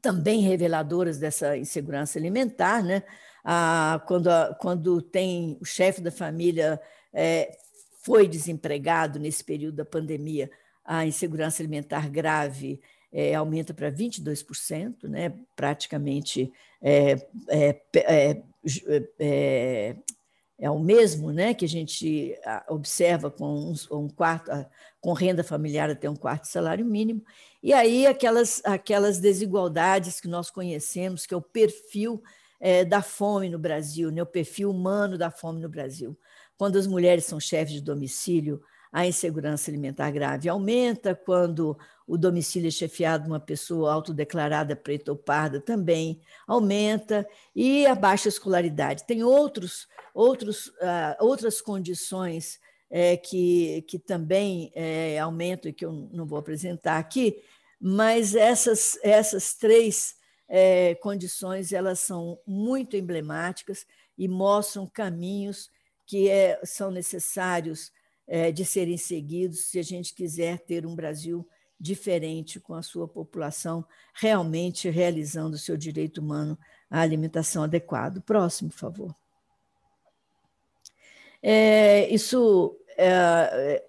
também reveladoras dessa insegurança alimentar, né? Ah, quando, a, quando tem o chefe da família é, foi desempregado nesse período da pandemia, a insegurança alimentar grave é, aumenta para 22%, né? praticamente é, é, é, é, é o mesmo né? que a gente observa com um, quarto, com renda familiar até um quarto salário mínimo, e aí aquelas, aquelas desigualdades que nós conhecemos, que é o perfil é, da fome no Brasil, né? o perfil humano da fome no Brasil. Quando as mulheres são chefes de domicílio, a insegurança alimentar grave aumenta, quando o domicílio é chefiado de uma pessoa autodeclarada preta ou parda também aumenta, e a baixa escolaridade. Tem outros, outros, uh, outras condições é, que, que também é, aumentam e que eu não vou apresentar aqui, mas essas, essas três é, condições elas são muito emblemáticas e mostram caminhos que é, são necessários é, de serem seguidos se a gente quiser ter um Brasil diferente com a sua população realmente realizando o seu direito humano à alimentação adequada. Próximo, por favor. É, isso é,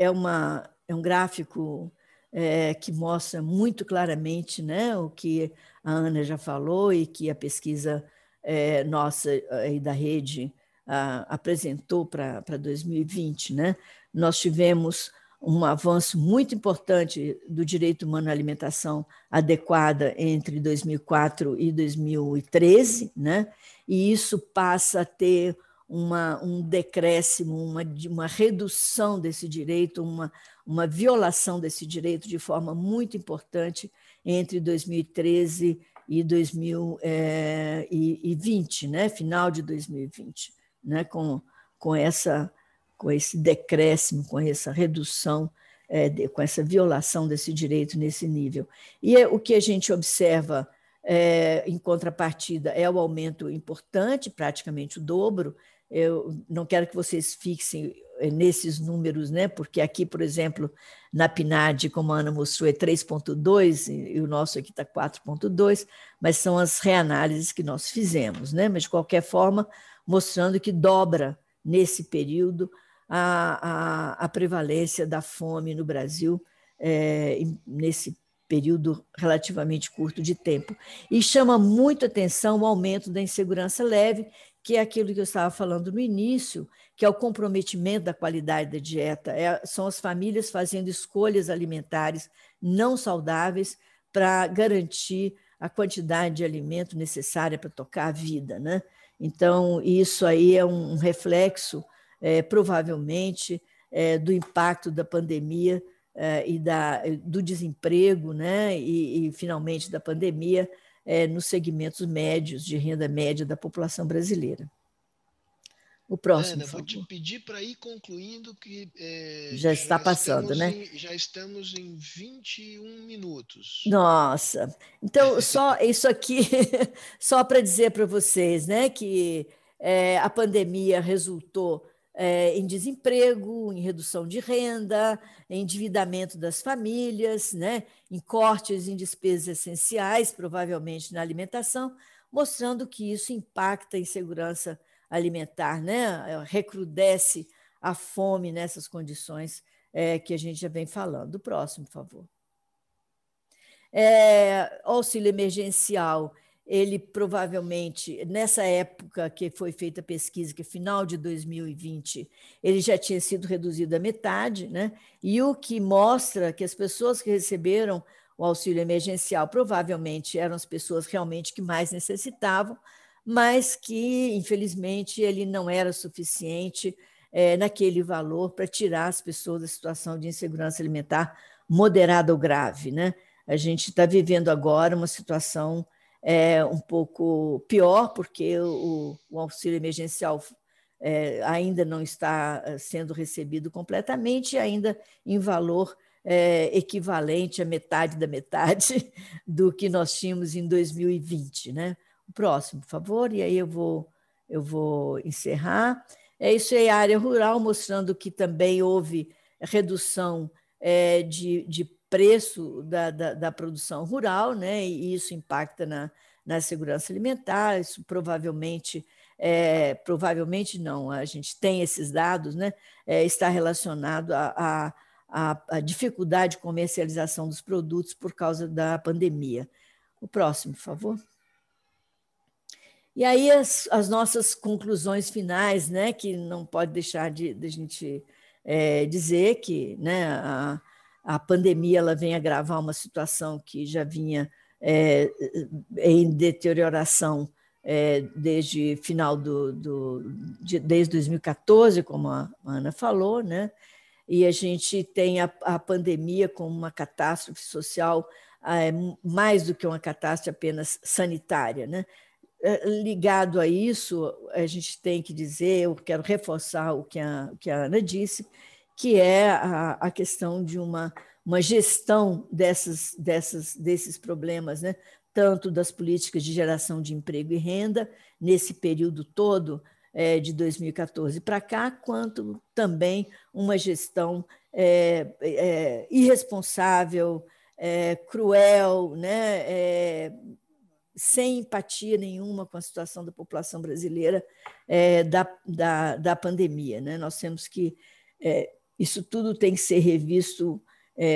é, uma, é um gráfico é, que mostra muito claramente né, o que a Ana já falou e que a pesquisa é, nossa e da rede a, apresentou para 2020. Né? Nós tivemos um avanço muito importante do direito humano à alimentação adequada entre 2004 e 2013, né? e isso passa a ter uma, um decréscimo, uma, uma redução desse direito, uma, uma violação desse direito de forma muito importante entre 2013 e 2020, né? final de 2020, né? com, com, essa, com esse decréscimo, com essa redução, é, de, com essa violação desse direito nesse nível. E é, o que a gente observa é, em contrapartida é o aumento importante, praticamente o dobro, eu não quero que vocês fixem eh, nesses números, né? porque aqui, por exemplo, na PNAD, como a Ana mostrou, é 3,2 e o nosso aqui está 4,2, mas são as reanálises que nós fizemos. Né? Mas, de qualquer forma, mostrando que dobra nesse período a, a, a prevalência da fome no Brasil, é, nesse período relativamente curto de tempo. E chama muito atenção o aumento da insegurança leve, que é aquilo que eu estava falando no início, que é o comprometimento da qualidade da dieta. É, são as famílias fazendo escolhas alimentares não saudáveis para garantir a quantidade de alimento necessária para tocar a vida. Né? Então, isso aí é um reflexo, é, provavelmente, é, do impacto da pandemia é, e da, do desemprego, né? e, e finalmente, da pandemia é, nos segmentos médios, de renda média da população brasileira. O próximo. Ana, vou te pedir para ir concluindo que. É, já está passando, né? Em, já estamos em 21 minutos. Nossa! Então, só isso aqui, só para dizer para vocês, né, que é, a pandemia resultou é, em desemprego, em redução de renda, em endividamento das famílias, né, em cortes em despesas essenciais, provavelmente na alimentação, mostrando que isso impacta em segurança alimentar, né? recrudesce a fome nessas condições é, que a gente já vem falando. O próximo, por favor. É, auxílio emergencial, ele provavelmente, nessa época que foi feita a pesquisa, que é final de 2020, ele já tinha sido reduzido à metade, né? e o que mostra que as pessoas que receberam o auxílio emergencial provavelmente eram as pessoas realmente que mais necessitavam, mas que, infelizmente, ele não era suficiente é, naquele valor para tirar as pessoas da situação de insegurança alimentar moderada ou grave. Né? A gente está vivendo agora uma situação é, um pouco pior, porque o, o auxílio emergencial é, ainda não está é, sendo recebido completamente, ainda em valor é, equivalente à metade da metade do que nós tínhamos em 2020. Né? O próximo, por favor, e aí eu vou, eu vou encerrar. É isso aí, a área rural, mostrando que também houve redução é, de, de preço da, da, da, produção rural, né? e isso impacta na, na segurança alimentar, isso provavelmente, é, provavelmente não, a gente tem esses dados, né? É, está relacionado a, a a, a dificuldade de comercialização dos produtos por causa da pandemia. O próximo, por favor. E aí as, as, nossas conclusões finais, né, que não pode deixar de, de a gente é, dizer que né, a, a pandemia ela vem agravar uma situação que já vinha é, em deterioração é, desde final do, do de, desde 2014, como a Ana falou, né? e a gente tem a, a pandemia como uma catástrofe social é, mais do que uma catástrofe apenas sanitária. Né? É, ligado a isso, a gente tem que dizer, eu quero reforçar o que a, o que a Ana disse, que é a, a questão de uma, uma gestão dessas, dessas, desses problemas, né? tanto das políticas de geração de emprego e renda, nesse período todo, é, de 2014 para cá, quanto também uma gestão é, é, irresponsável, é, cruel, né, é, sem empatia nenhuma com a situação da população brasileira é, da, da, da, pandemia. Né? Nós temos que. Isso tudo tem que ser revisto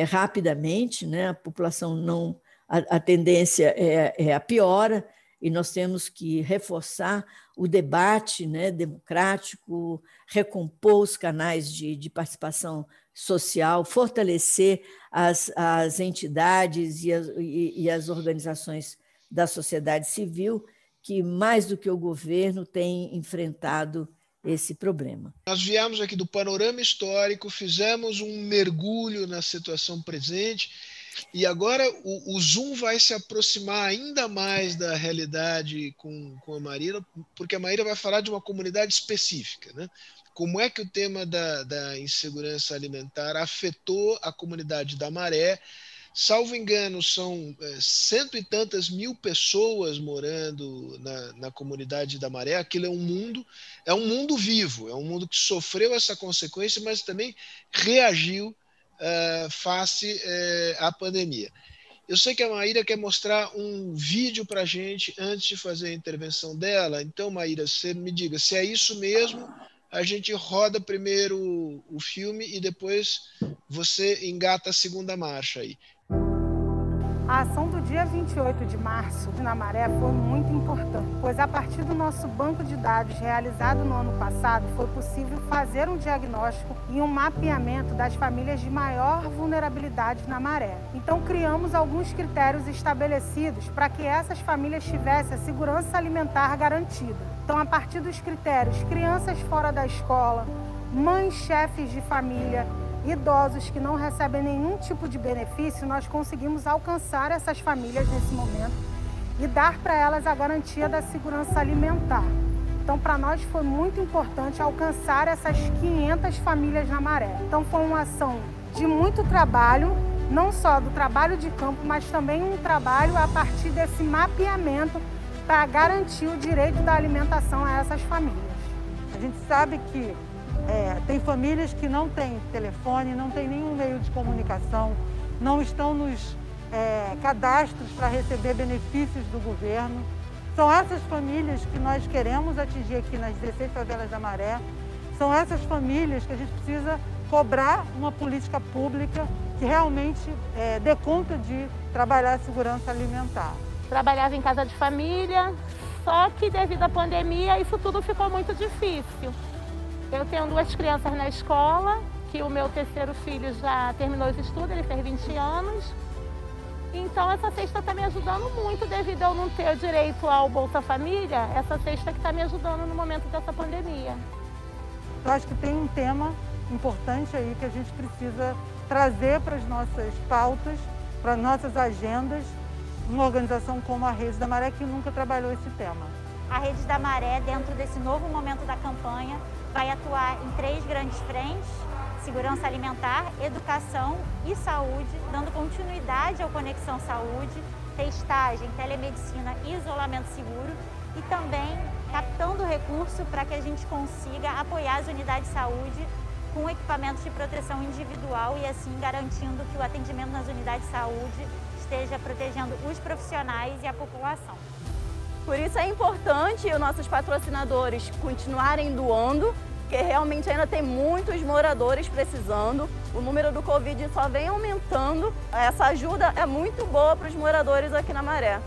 rapidamente, né? a população não. A, a tendência é, é a piora, e nós temos que reforçar o debate né, democrático, recompor os canais de, de participação social, fortalecer as, as entidades e as, e, e as organizações da sociedade civil, que, mais do que o governo, têm enfrentado esse problema. Nós viemos aqui do panorama histórico, fizemos um mergulho na situação presente e agora o, o, Zoom vai se aproximar ainda mais da realidade com, com a Maíra, porque a Maíra vai falar de uma comunidade específica. Né? Como é que o tema da, da insegurança alimentar afetou a comunidade da Maré? Salvo engano, são é, cento e tantas mil pessoas morando na, na comunidade da Maré. Aquilo é um mundo, é um mundo vivo, é um mundo que sofreu essa consequência, mas também reagiu uh, face uh, à pandemia. Eu sei que a Maíra quer mostrar um vídeo para a gente antes de fazer a intervenção dela. Então, Maíra, você me diga se é isso mesmo. A gente roda primeiro o filme e depois você engata a segunda marcha aí. A ação do dia 28 de março na Maré foi muito importante, pois a partir do nosso banco de dados realizado no ano passado, foi possível fazer um diagnóstico e um mapeamento das famílias de maior vulnerabilidade na Maré. Então criamos alguns critérios estabelecidos para que essas famílias tivessem a segurança alimentar garantida. Então, a partir dos critérios crianças fora da escola, mães chefes de família, idosos que não recebem nenhum tipo de benefício, nós conseguimos alcançar essas famílias nesse momento e dar para elas a garantia da segurança alimentar. Então, para nós foi muito importante alcançar essas 500 famílias na maré. Então, foi uma ação de muito trabalho, não só do trabalho de campo, mas também um trabalho a partir desse mapeamento para garantir o direito da alimentação a essas famílias. A gente sabe que é, tem famílias que não têm telefone, não têm nenhum meio de comunicação, não estão nos é, cadastros para receber benefícios do governo. São essas famílias que nós queremos atingir aqui nas 16 favelas da Maré. São essas famílias que a gente precisa cobrar uma política pública que realmente é, dê conta de trabalhar a segurança alimentar. Trabalhava em casa de família, só que devido à pandemia isso tudo ficou muito difícil. Eu tenho duas crianças na escola, que o meu terceiro filho já terminou os estudos, ele fez 20 anos. Então essa cesta está me ajudando muito devido a eu não ter direito ao Bolsa Família, essa cesta que está me ajudando no momento dessa pandemia. Eu acho que tem um tema importante aí que a gente precisa trazer para as nossas pautas, para as nossas agendas, uma organização como a Rede da Maré que nunca trabalhou esse tema. A Rede da Maré, dentro desse novo momento da campanha, vai atuar em três grandes frentes: segurança alimentar, educação e saúde, dando continuidade ao Conexão Saúde, testagem, telemedicina e isolamento seguro e também captando recurso para que a gente consiga apoiar as unidades de saúde com equipamentos de proteção individual e assim garantindo que o atendimento nas unidades de saúde esteja protegendo os profissionais e a população. Por isso é importante os nossos patrocinadores continuarem doando, porque realmente ainda tem muitos moradores precisando. O número do Covid só vem aumentando. Essa ajuda é muito boa para os moradores aqui na Maré.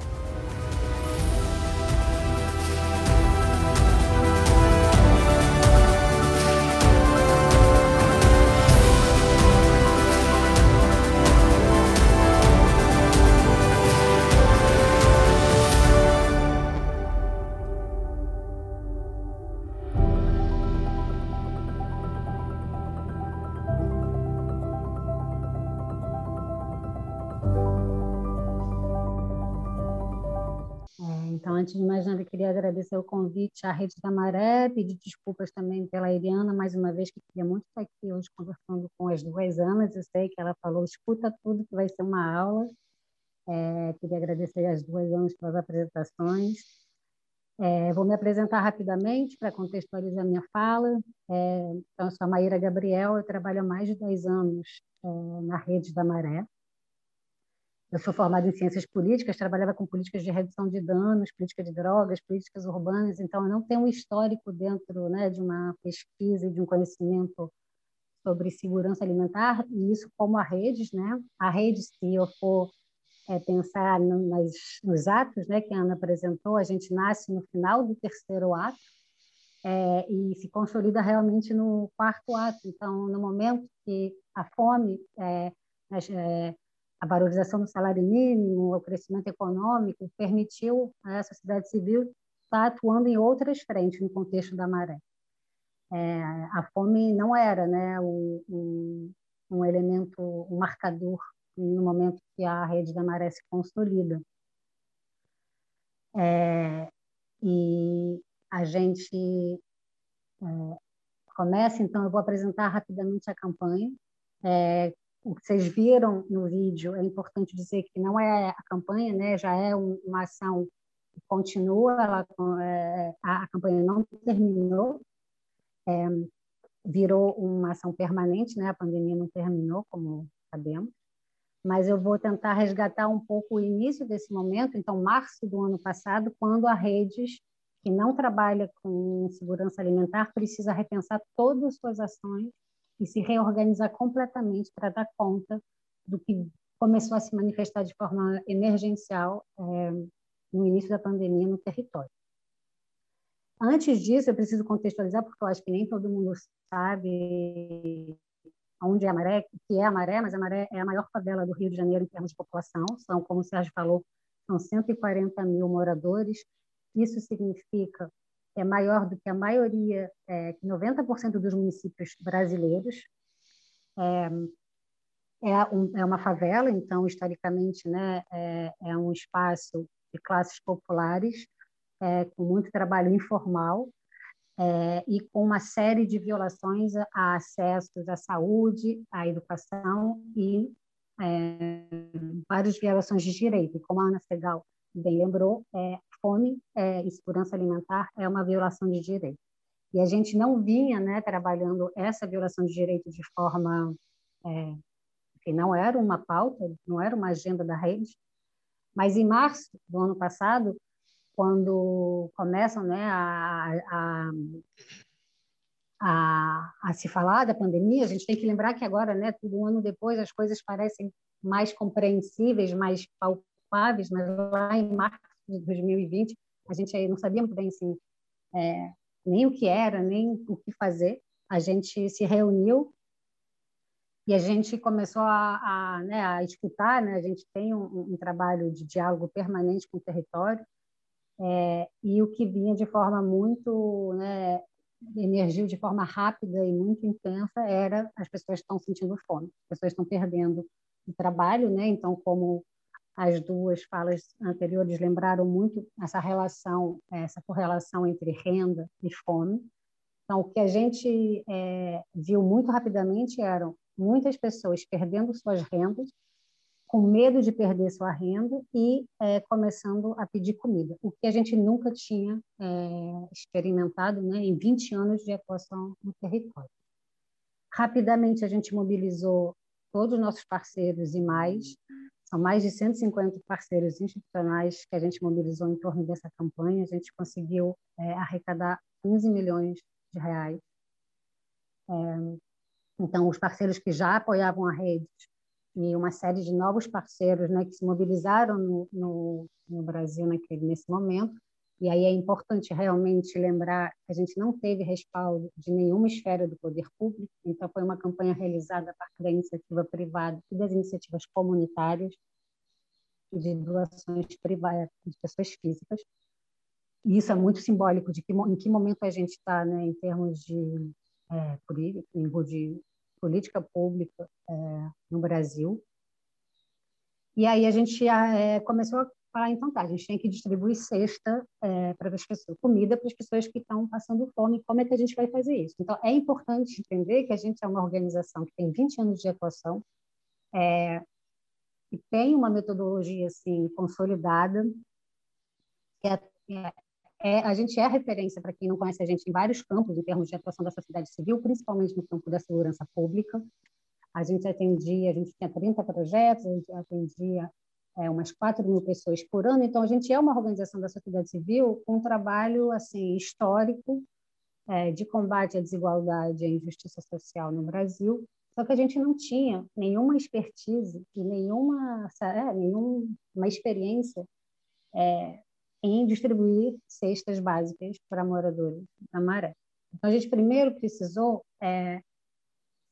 Antes de mais nada, queria agradecer o convite à Rede da Maré, pedir desculpas também pela Iriana, mais uma vez, que queria muito estar aqui hoje conversando com as duas amas. Eu sei que ela falou, escuta tudo, que vai ser uma aula. É, queria agradecer às duas amas pelas apresentações. É, vou me apresentar rapidamente para contextualizar minha fala. É, então, eu sou a Maíra Gabriel, eu trabalho há mais de 10 anos é, na Rede da Maré. Eu sou formada em ciências políticas, trabalhava com políticas de redução de danos, política de drogas, políticas urbanas, então eu não tenho um histórico dentro né, de uma pesquisa e de um conhecimento sobre segurança alimentar, e isso como a redes, né? A rede, se eu for é, pensar no, nas, nos atos né, que a Ana apresentou, a gente nasce no final do terceiro ato é, e se consolida realmente no quarto ato. Então, no momento que a fome é, é a valorização do salário mínimo, o crescimento econômico, permitiu a sociedade civil estar atuando em outras frentes no contexto da maré. É, a fome não era né, um, elemento, um marcador no momento que a rede da maré se consolida. É, e a gente é, começa, então, eu vou apresentar rapidamente a campanha, é, o que vocês viram no vídeo, é importante dizer que não é a campanha, né, já é uma ação que continua, ela, é, a, a, campanha não terminou, é, virou uma ação permanente, né, a pandemia não terminou, como sabemos, mas eu vou tentar resgatar um pouco o início desse momento, então, março do ano passado, quando a Redes, que não trabalha com segurança alimentar, precisa repensar todas as suas ações e se reorganizar completamente para dar conta do que começou a se manifestar de forma emergencial é, no início da pandemia no território. Antes disso, eu preciso contextualizar, porque eu acho que nem todo mundo sabe onde é a Maré, que é a Maré, mas a Maré é a maior favela do Rio de Janeiro em termos de população. São, como o Sérgio falou, são 140 mil moradores. Isso significa é maior do que a maioria, é, 90% dos municípios brasileiros. É, é, um, é, uma favela, então, historicamente, né, é, é um espaço de classes populares, é, com muito trabalho informal, é, e com uma série de violações a acessos à saúde, à educação e é, várias violações de direito. E como a Ana Segal bem lembrou, é, fome é, e segurança alimentar é uma violação de direito. E a gente não vinha né, trabalhando essa violação de direito de forma é, que não era uma pauta, não era uma agenda da rede, mas em março do ano passado, quando começam né, a, a, a, a, se falar da pandemia, a gente tem que lembrar que agora, né, tudo um ano depois, as coisas parecem mais compreensíveis, mais palpáveis, mas lá em março de 2020 a gente aí não sabia muito bem assim, é, nem o que era, nem o que fazer. A gente se reuniu e a gente começou a, a, né, a escutar, né? a gente tem um, um, trabalho de diálogo permanente com o território, é, e o que vinha de forma muito, né, emergiu de forma rápida e muito intensa era as pessoas estão sentindo fome, as pessoas estão perdendo o trabalho, né? então como as duas falas anteriores lembraram muito essa relação, essa correlação entre renda e fome. Então, o que a gente é, viu muito rapidamente eram muitas pessoas perdendo suas rendas, com medo de perder sua renda e é, começando a pedir comida, o que a gente nunca tinha é, experimentado né, em 20 anos de atuação no território. Rapidamente, a gente mobilizou todos os nossos parceiros e mais, são mais de 150 parceiros institucionais que a gente mobilizou em torno dessa campanha. A gente conseguiu é, arrecadar 15 milhões de reais. É, então, os parceiros que já apoiavam a rede e uma série de novos parceiros né, que se mobilizaram no, no, no Brasil naquele, nesse momento. E aí é importante realmente lembrar que a gente não teve respaldo de nenhuma esfera do poder público, então foi uma campanha realizada a partir da iniciativa privada e das iniciativas comunitárias de doações privadas de pessoas físicas. E isso é muito simbólico de que, em que momento a gente está né, em termos de, é, de política pública é, no Brasil. E aí a gente é, começou a falar, então tá, a gente tem que distribuir cesta é, para as pessoas, comida para as pessoas que estão passando fome, como é que a gente vai fazer isso? Então, é importante entender que a gente é uma organização que tem 20 anos de atuação, é, e tem uma metodologia, assim, consolidada, que é, é, é a gente é referência, para quem não conhece a gente, em vários campos, em termos de atuação da sociedade civil, principalmente no campo da segurança pública, a gente atendia, a gente tinha 30 projetos, a gente atendia é, umas 4 mil pessoas por ano. Então, a gente é uma organização da sociedade civil com um trabalho assim histórico é, de combate à desigualdade e à injustiça social no Brasil. Só que a gente não tinha nenhuma expertise e nenhuma, é, nenhuma experiência é, em distribuir cestas básicas para moradores da Maré. Então, a gente primeiro precisou é,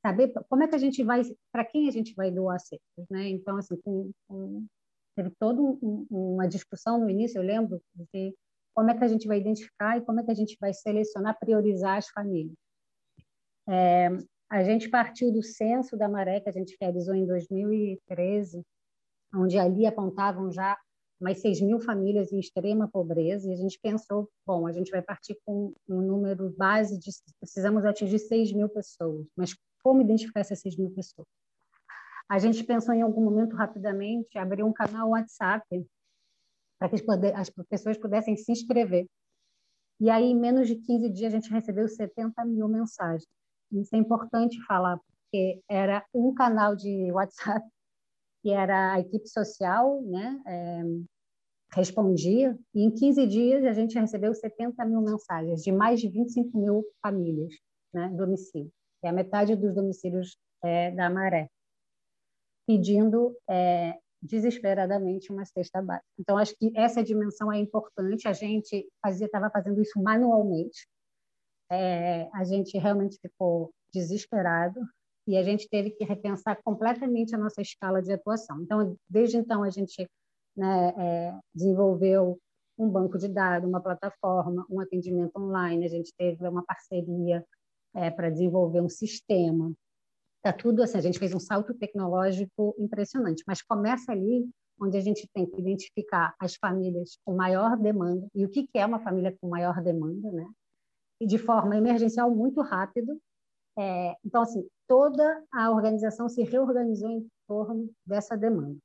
saber como é que a gente vai, para quem a gente vai doar cestas, né? Então, assim, com, com teve toda um, uma discussão no início, eu lembro, de como é que a gente vai identificar e como é que a gente vai selecionar, priorizar as famílias. É, a gente partiu do censo da Maré, que a gente realizou em 2013, onde ali apontavam já mais 6 mil famílias em extrema pobreza, e a gente pensou, bom, a gente vai partir com um número base de, precisamos atingir 6 mil pessoas, mas como identificar essas 6 mil pessoas? A gente pensou em algum momento rapidamente abrir um canal WhatsApp para que as pessoas pudessem se inscrever. E aí, em menos de 15 dias, a gente recebeu 70 mil mensagens. Isso é importante falar, porque era um canal de WhatsApp que era a equipe social, né, é, respondia, e em 15 dias a gente recebeu 70 mil mensagens de mais de 25 mil famílias, né, domicílio. É a metade dos domicílios é, da Maré pedindo é, desesperadamente uma cesta básica. Então, acho que essa dimensão é importante. A gente estava fazendo isso manualmente. É, a gente realmente ficou desesperado e a gente teve que repensar completamente a nossa escala de atuação. Então, desde então, a gente né, é, desenvolveu um banco de dados, uma plataforma, um atendimento online. A gente teve uma parceria é, para desenvolver um sistema Tá tudo assim, a gente fez um salto tecnológico impressionante, mas começa ali onde a gente tem que identificar as famílias com maior demanda e o que é uma família com maior demanda, né? E de forma emergencial muito rápido. É, então, assim, toda a organização se reorganizou em torno dessa demanda.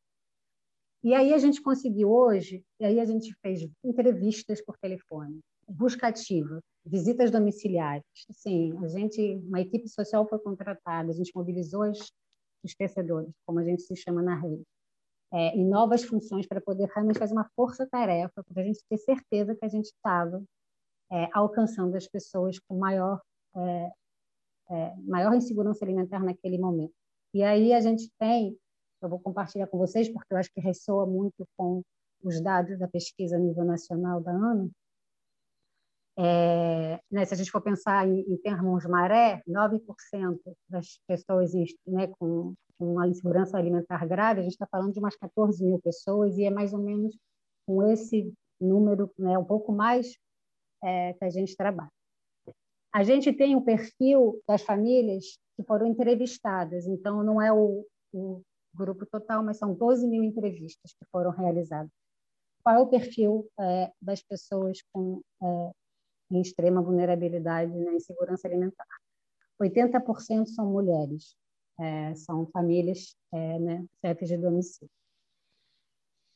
E aí a gente conseguiu hoje, e aí a gente fez entrevistas por telefone, busca ativa, visitas domiciliares. Sim, a gente, uma equipe social foi contratada, a gente mobilizou os, os como a gente se chama na rede. é, em novas funções para poder realmente fazer uma força-tarefa, para a gente ter certeza que a gente estava é, alcançando as pessoas com maior, é, é, maior insegurança alimentar naquele momento. E aí a gente tem, eu vou compartilhar com vocês, porque eu acho que ressoa muito com os dados da pesquisa a nível nacional da ANA, é, né, se a gente for pensar em, em termos maré, 9% das pessoas né, com, com uma insegurança alimentar grave, a gente está falando de umas 14 mil pessoas, e é mais ou menos com esse número, né, um pouco mais é, que a gente trabalha. A gente tem o perfil das famílias que foram entrevistadas, então não é o, o grupo total, mas são 12 mil entrevistas que foram realizadas. Qual é o perfil é, das pessoas com é, em extrema vulnerabilidade na insegurança alimentar. 80% são mulheres, é, são famílias é, né, chefes de domicílio.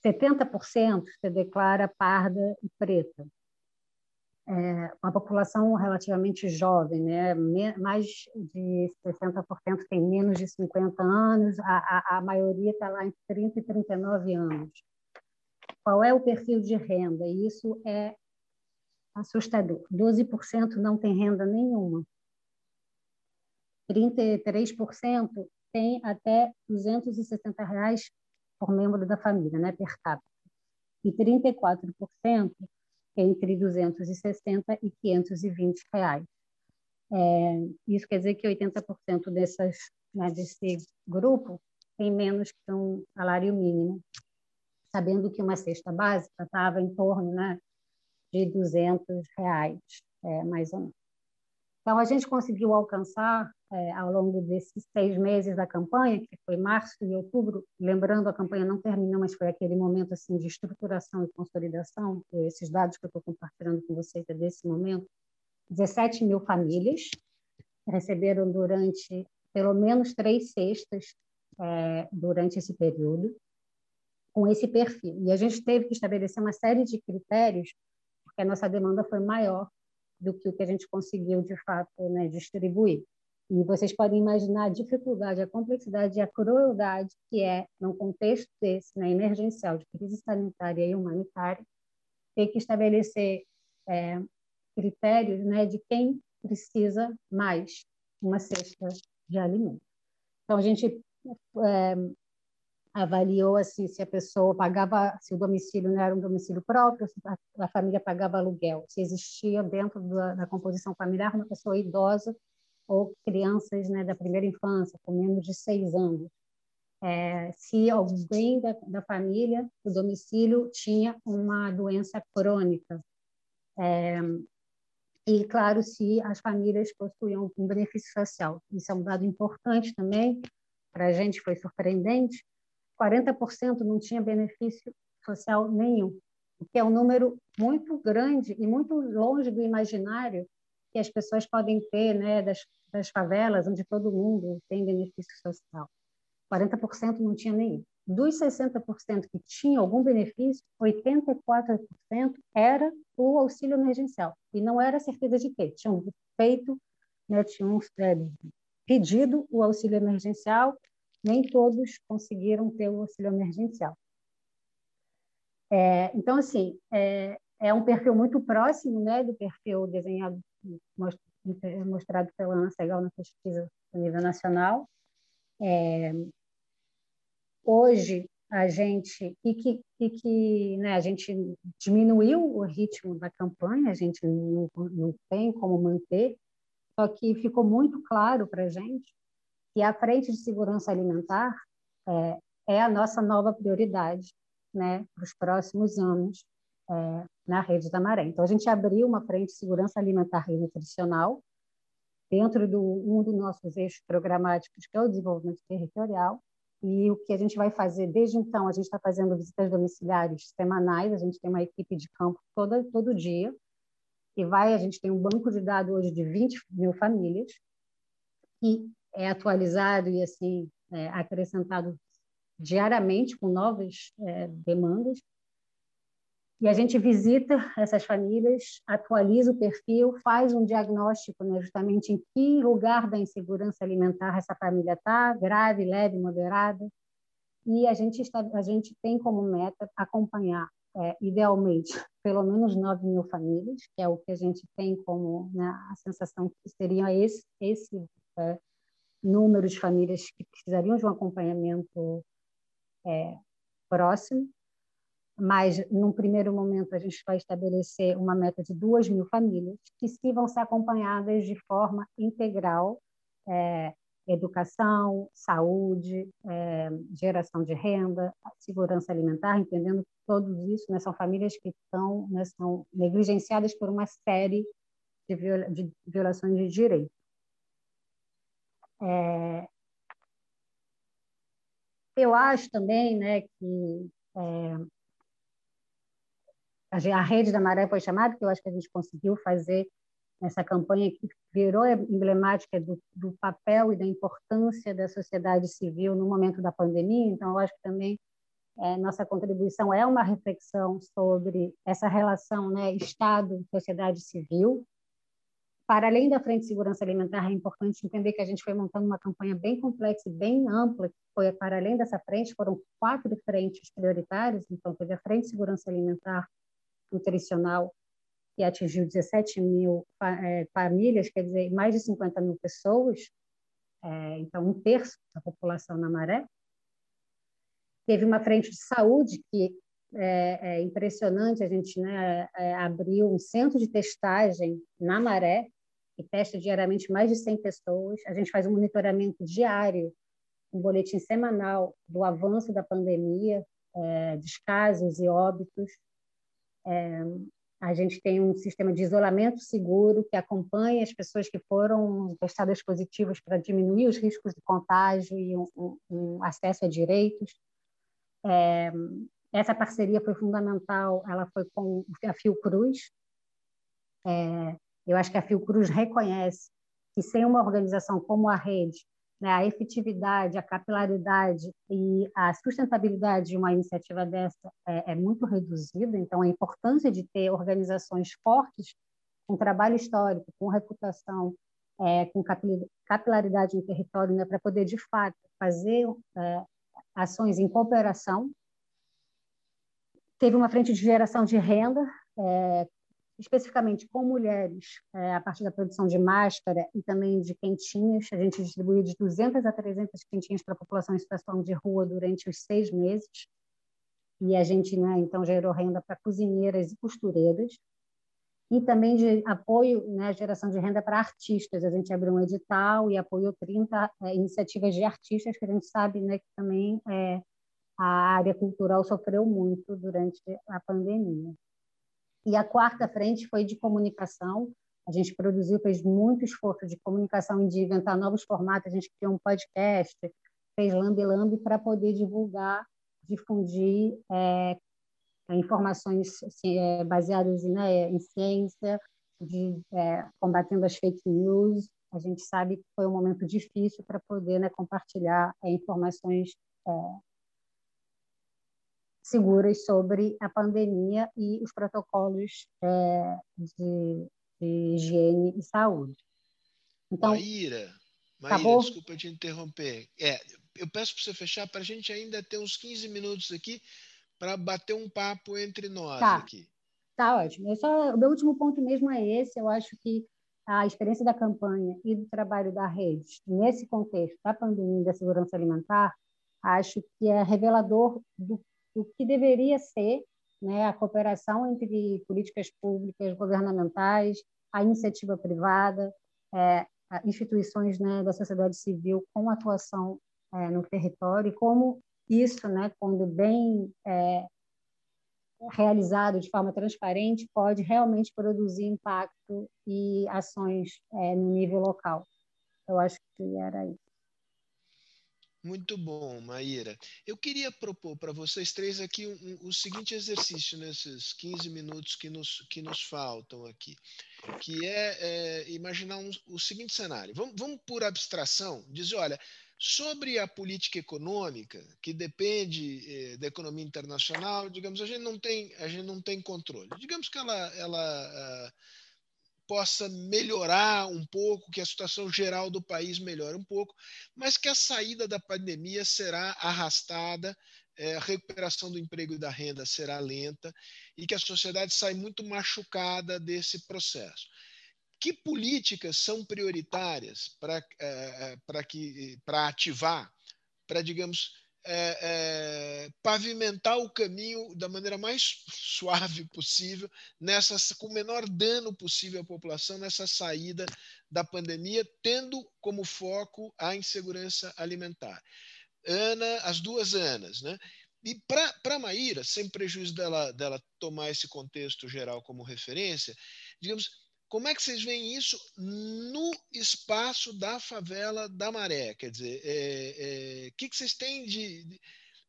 70% se declara parda e preta. É uma população relativamente jovem, né? mais de 60% tem menos de 50 anos, a, a, a maioria está lá entre 30 e 39 anos. Qual é o perfil de renda? Isso é assustador. 12% não tem renda nenhuma. 33% tem até 260 reais por membro da família, né, per capita. E 34% entre 260 e 520 reais. É, isso quer dizer que 80% dessas, né, desse grupo tem menos que um salário mínimo, sabendo que uma cesta básica estava em torno né, de 200 reais, é, mais ou menos. Então, a gente conseguiu alcançar, é, ao longo desses seis meses da campanha, que foi março e outubro, lembrando, a campanha não terminou, mas foi aquele momento assim de estruturação e consolidação, esses dados que eu estou compartilhando com vocês é desse momento, 17 mil famílias receberam durante pelo menos três cestas é, durante esse período, com esse perfil. E a gente teve que estabelecer uma série de critérios que a nossa demanda foi maior do que o que a gente conseguiu, de fato, né, distribuir. E vocês podem imaginar a dificuldade, a complexidade e a crueldade que é, num contexto desse, né, emergencial, de crise sanitária e humanitária, ter que estabelecer é, critérios né, de quem precisa mais uma cesta de alimento. Então, a gente é, avaliou assim se a pessoa pagava, se o domicílio não era um domicílio próprio, se a, a família pagava aluguel, se existia dentro da, da, composição familiar uma pessoa idosa ou crianças né, da primeira infância, com menos de seis anos. É, se alguém da, da, família, do domicílio, tinha uma doença crônica. É, e, claro, se as famílias possuíam um benefício social. Isso é um dado importante também, para a gente foi surpreendente, 40% não tinha benefício social nenhum, o que é um número muito grande e muito longe do imaginário que as pessoas podem ter né, das, das favelas, onde todo mundo tem benefício social. 40% não tinha nenhum. Dos 60% que tinham algum benefício, 84% era o auxílio emergencial. E não era certeza de quê. Tinham feito, né, tinham é, pedido o auxílio emergencial nem todos conseguiram ter o auxílio emergencial. É, então, assim, é, é, um perfil muito próximo né, do perfil desenhado, mostrado pela Ana Segal na pesquisa a nível nacional. É, hoje, a gente e que, e que né, a gente diminuiu o ritmo da campanha, a gente não, não tem como manter, só que ficou muito claro para a gente que a frente de segurança alimentar é, é a nossa nova prioridade né, para os próximos anos é, na rede da Maré. Então, a gente abriu uma frente de segurança alimentar e nutricional dentro do um dos nossos eixos programáticos, que é o desenvolvimento territorial, e o que a gente vai fazer desde então, a gente está fazendo visitas domiciliares semanais, a gente tem uma equipe de campo toda, todo dia, e vai, a gente tem um banco de dados hoje de 20 mil famílias, e é atualizado e assim é, acrescentado diariamente com novas é, demandas. E a gente visita essas famílias, atualiza o perfil, faz um diagnóstico né, justamente em que lugar da insegurança alimentar essa família está, grave, leve, moderada. e a gente, está, a gente tem como meta acompanhar, é, idealmente, pelo menos 9 mil famílias, que é o que a gente tem como né, a sensação que seria esse, esse é, número de famílias que precisariam de um acompanhamento é, próximo. Mas, num primeiro momento, a gente vai estabelecer uma meta de 2 mil famílias, que se vão ser acompanhadas de forma integral é, educação, saúde, é, geração de renda, segurança alimentar, entendendo que tudo isso né, são famílias que estão, né, negligenciadas por uma série de, viola, de violações de direito. É, eu acho também né, que é, a rede da maré foi chamada, que eu acho que a gente conseguiu fazer essa campanha que virou emblemática do, do, papel e da importância da sociedade civil no momento da pandemia. Então, eu acho que também é, nossa contribuição é uma reflexão sobre essa relação né, Estado-sociedade civil. Para além da Frente de Segurança Alimentar, é importante entender que a gente foi montando uma campanha bem complexa e bem ampla, foi para além dessa frente, foram quatro frentes prioritárias, então teve a Frente de Segurança Alimentar Nutricional, que atingiu 17 mil é, famílias, quer dizer, mais de 50 mil pessoas, é, então um terço da população na Maré. Teve uma frente de saúde que é, é impressionante, a gente né, é, abriu um centro de testagem na Maré, que testa diariamente mais de 100 pessoas. A gente faz um monitoramento diário, um boletim semanal do avanço da pandemia, é, dos casos e óbitos. É, a gente tem um sistema de isolamento seguro que acompanha as pessoas que foram testadas positivas para diminuir os riscos de contágio e um, um acesso a direitos. É, essa parceria foi fundamental, ela foi com a Fiocruz. É, eu acho que a Fiocruz reconhece que sem uma organização como a rede, né, a efetividade, a capilaridade e a sustentabilidade de uma iniciativa dessa é, é, muito reduzida. Então, a importância de ter organizações fortes, com trabalho histórico, com reputação, é, com capilaridade no território, né, para poder, de fato, fazer é, ações em cooperação. Teve uma frente de geração de renda, é, especificamente com mulheres, é, a partir da produção de máscara e também de quentinhas. A gente distribuiu de 200 a 300 quentinhas para a população em situação de rua durante os seis meses. E a gente, né, então, gerou renda para cozinheiras e costureiras. E também de apoio, né, geração de renda para artistas. A gente abriu um edital e apoiou 30 é, iniciativas de artistas, que a gente sabe né, que também é, a área cultural sofreu muito durante a pandemia. E a quarta frente foi de comunicação. A gente produziu, fez muito esforço de comunicação e de inventar novos formatos. A gente criou um podcast, fez Lambe Lambe para poder divulgar, difundir é, informações assim, é, baseadas né, em ciência, de, é, combatendo as fake news. A gente sabe que foi um momento difícil para poder né, compartilhar é, informações é, seguras sobre a pandemia e os protocolos é, de, de, higiene e saúde. Então, Maíra, Maíra desculpa te interromper. É, eu peço para você fechar para a gente ainda ter uns 15 minutos aqui para bater um papo entre nós tá. aqui. Tá ótimo. Eu só, o meu último ponto mesmo é esse. Eu acho que a experiência da campanha e do trabalho da rede, nesse contexto da pandemia da segurança alimentar, acho que é revelador do do que deveria ser né, a cooperação entre políticas públicas, governamentais, a iniciativa privada, é, instituições né, da sociedade civil com atuação é, no território, e como isso, né, quando bem é, realizado de forma transparente, pode realmente produzir impacto e ações é, no nível local. Eu acho que era isso. Muito bom, Maíra. Eu queria propor para vocês três aqui um, um, o seguinte exercício nesses 15 minutos que nos, que nos faltam aqui, que é, é imaginar um, o seguinte cenário. Vamos, vamos, por abstração, dizer, olha, sobre a política econômica, que depende eh, da economia internacional, digamos, a gente não tem, a gente não tem controle. Digamos que ela, ela uh, possa melhorar um pouco, que a situação geral do país melhore um pouco, mas que a saída da pandemia será arrastada, é, a recuperação do emprego e da renda será lenta e que a sociedade sai muito machucada desse processo. Que políticas são prioritárias para é, é, ativar, para, digamos, é, é, pavimentar o caminho da maneira mais suave possível, nessa, com o menor dano possível à população nessa saída da pandemia, tendo como foco a insegurança alimentar. Ana, as duas Anas, né? E para a Maíra, sem prejuízo dela, dela tomar esse contexto geral como referência, digamos, como é que vocês veem isso no espaço da favela da Maré? Quer dizer, o é, é, que, que vocês têm de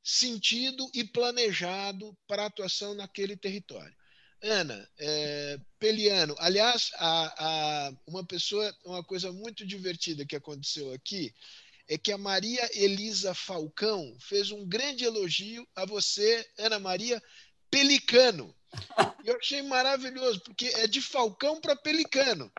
sentido e planejado para atuação naquele território? Ana, é, Peliano, aliás, a, a, uma pessoa, uma coisa muito divertida que aconteceu aqui é que a Maria Elisa Falcão fez um grande elogio a você, Ana Maria Pelicano. Eu achei maravilhoso, porque é de Falcão para Pelicano.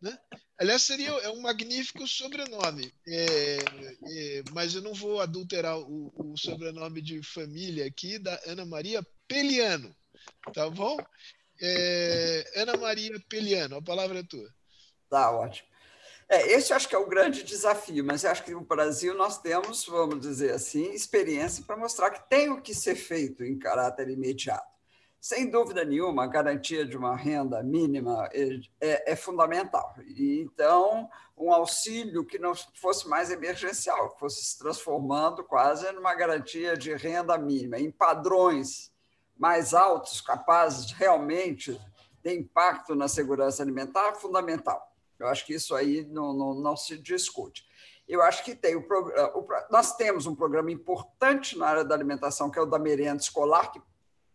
Né? Aliás, seria é um magnífico sobrenome, é, é, mas eu não vou adulterar o, o, sobrenome de família aqui da Ana Maria Peliano, tá bom? É, Ana Maria Peliano, a palavra é tua. Tá ótimo. É, esse acho que é o grande desafio, mas eu acho que no Brasil nós temos, vamos dizer assim, experiência para mostrar que tem o que ser feito em caráter imediato. Sem dúvida nenhuma, a garantia de uma renda mínima é, é, é, fundamental. E, então, um auxílio que não fosse mais emergencial, fosse se transformando quase numa garantia de renda mínima, em padrões mais altos, capazes de realmente ter impacto na segurança alimentar, fundamental. Eu acho que isso aí não, não, não se discute. Eu acho que tem o, o, nós temos um programa importante na área da alimentação, que é o da merenda escolar, que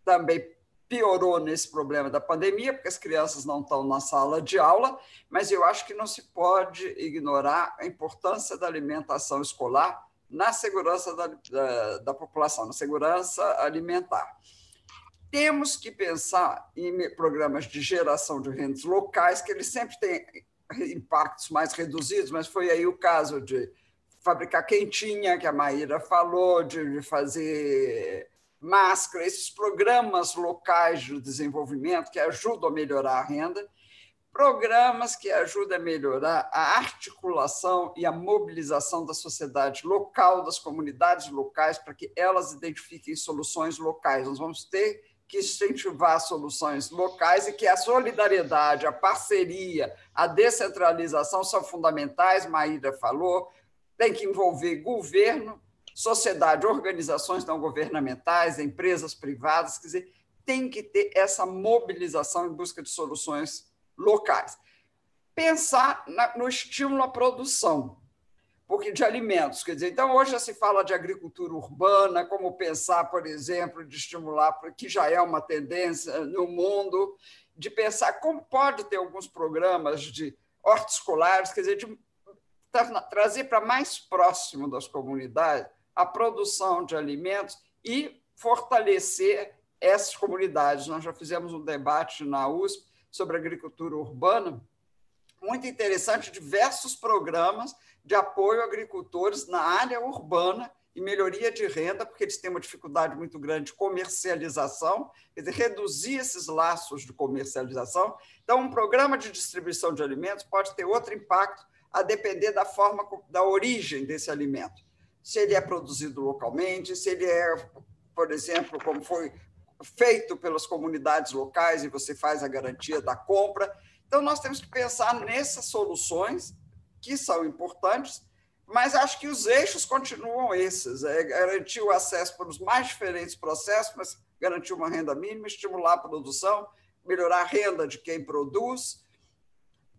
também piorou nesse problema da pandemia, porque as crianças não estão na sala de aula, mas eu acho que não se pode ignorar a importância da alimentação escolar na segurança da, da, da população, na segurança alimentar. Temos que pensar em programas de geração de rendas locais, que eles sempre têm impactos mais reduzidos, mas foi aí o caso de fabricar quentinha, que a Maíra falou, de fazer máscara, esses programas locais de desenvolvimento que ajudam a melhorar a renda, programas que ajudam a melhorar a articulação e a mobilização da sociedade local, das comunidades locais, para que elas identifiquem soluções locais. Nós vamos ter que incentivar soluções locais e que a solidariedade, a parceria, a descentralização são fundamentais, Maíra falou, tem que envolver governo, sociedade, organizações não governamentais, empresas privadas, quer dizer, tem que ter essa mobilização em busca de soluções locais. Pensar na, no estímulo à produção, porque de alimentos, quer dizer, então hoje já se fala de agricultura urbana, como pensar, por exemplo, de estimular, que já é uma tendência no mundo, de pensar como pode ter alguns programas de hortiscolares, quer dizer, de trazer para mais próximo das comunidades a produção de alimentos e fortalecer essas comunidades. Nós já fizemos um debate na USP sobre agricultura urbana, muito interessante, diversos programas de apoio a agricultores na área urbana e melhoria de renda, porque eles têm uma dificuldade muito grande de comercialização, quer dizer, reduzir esses laços de comercialização. Então, um programa de distribuição de alimentos pode ter outro impacto a depender da forma da origem desse alimento se ele é produzido localmente, se ele é, por exemplo, como foi feito pelas comunidades locais e você faz a garantia da compra. Então, nós temos que pensar nessas soluções que são importantes, mas acho que os eixos continuam esses: é garantir o acesso para os mais diferentes processos, mas garantir uma renda mínima, estimular a produção, melhorar a renda de quem produz,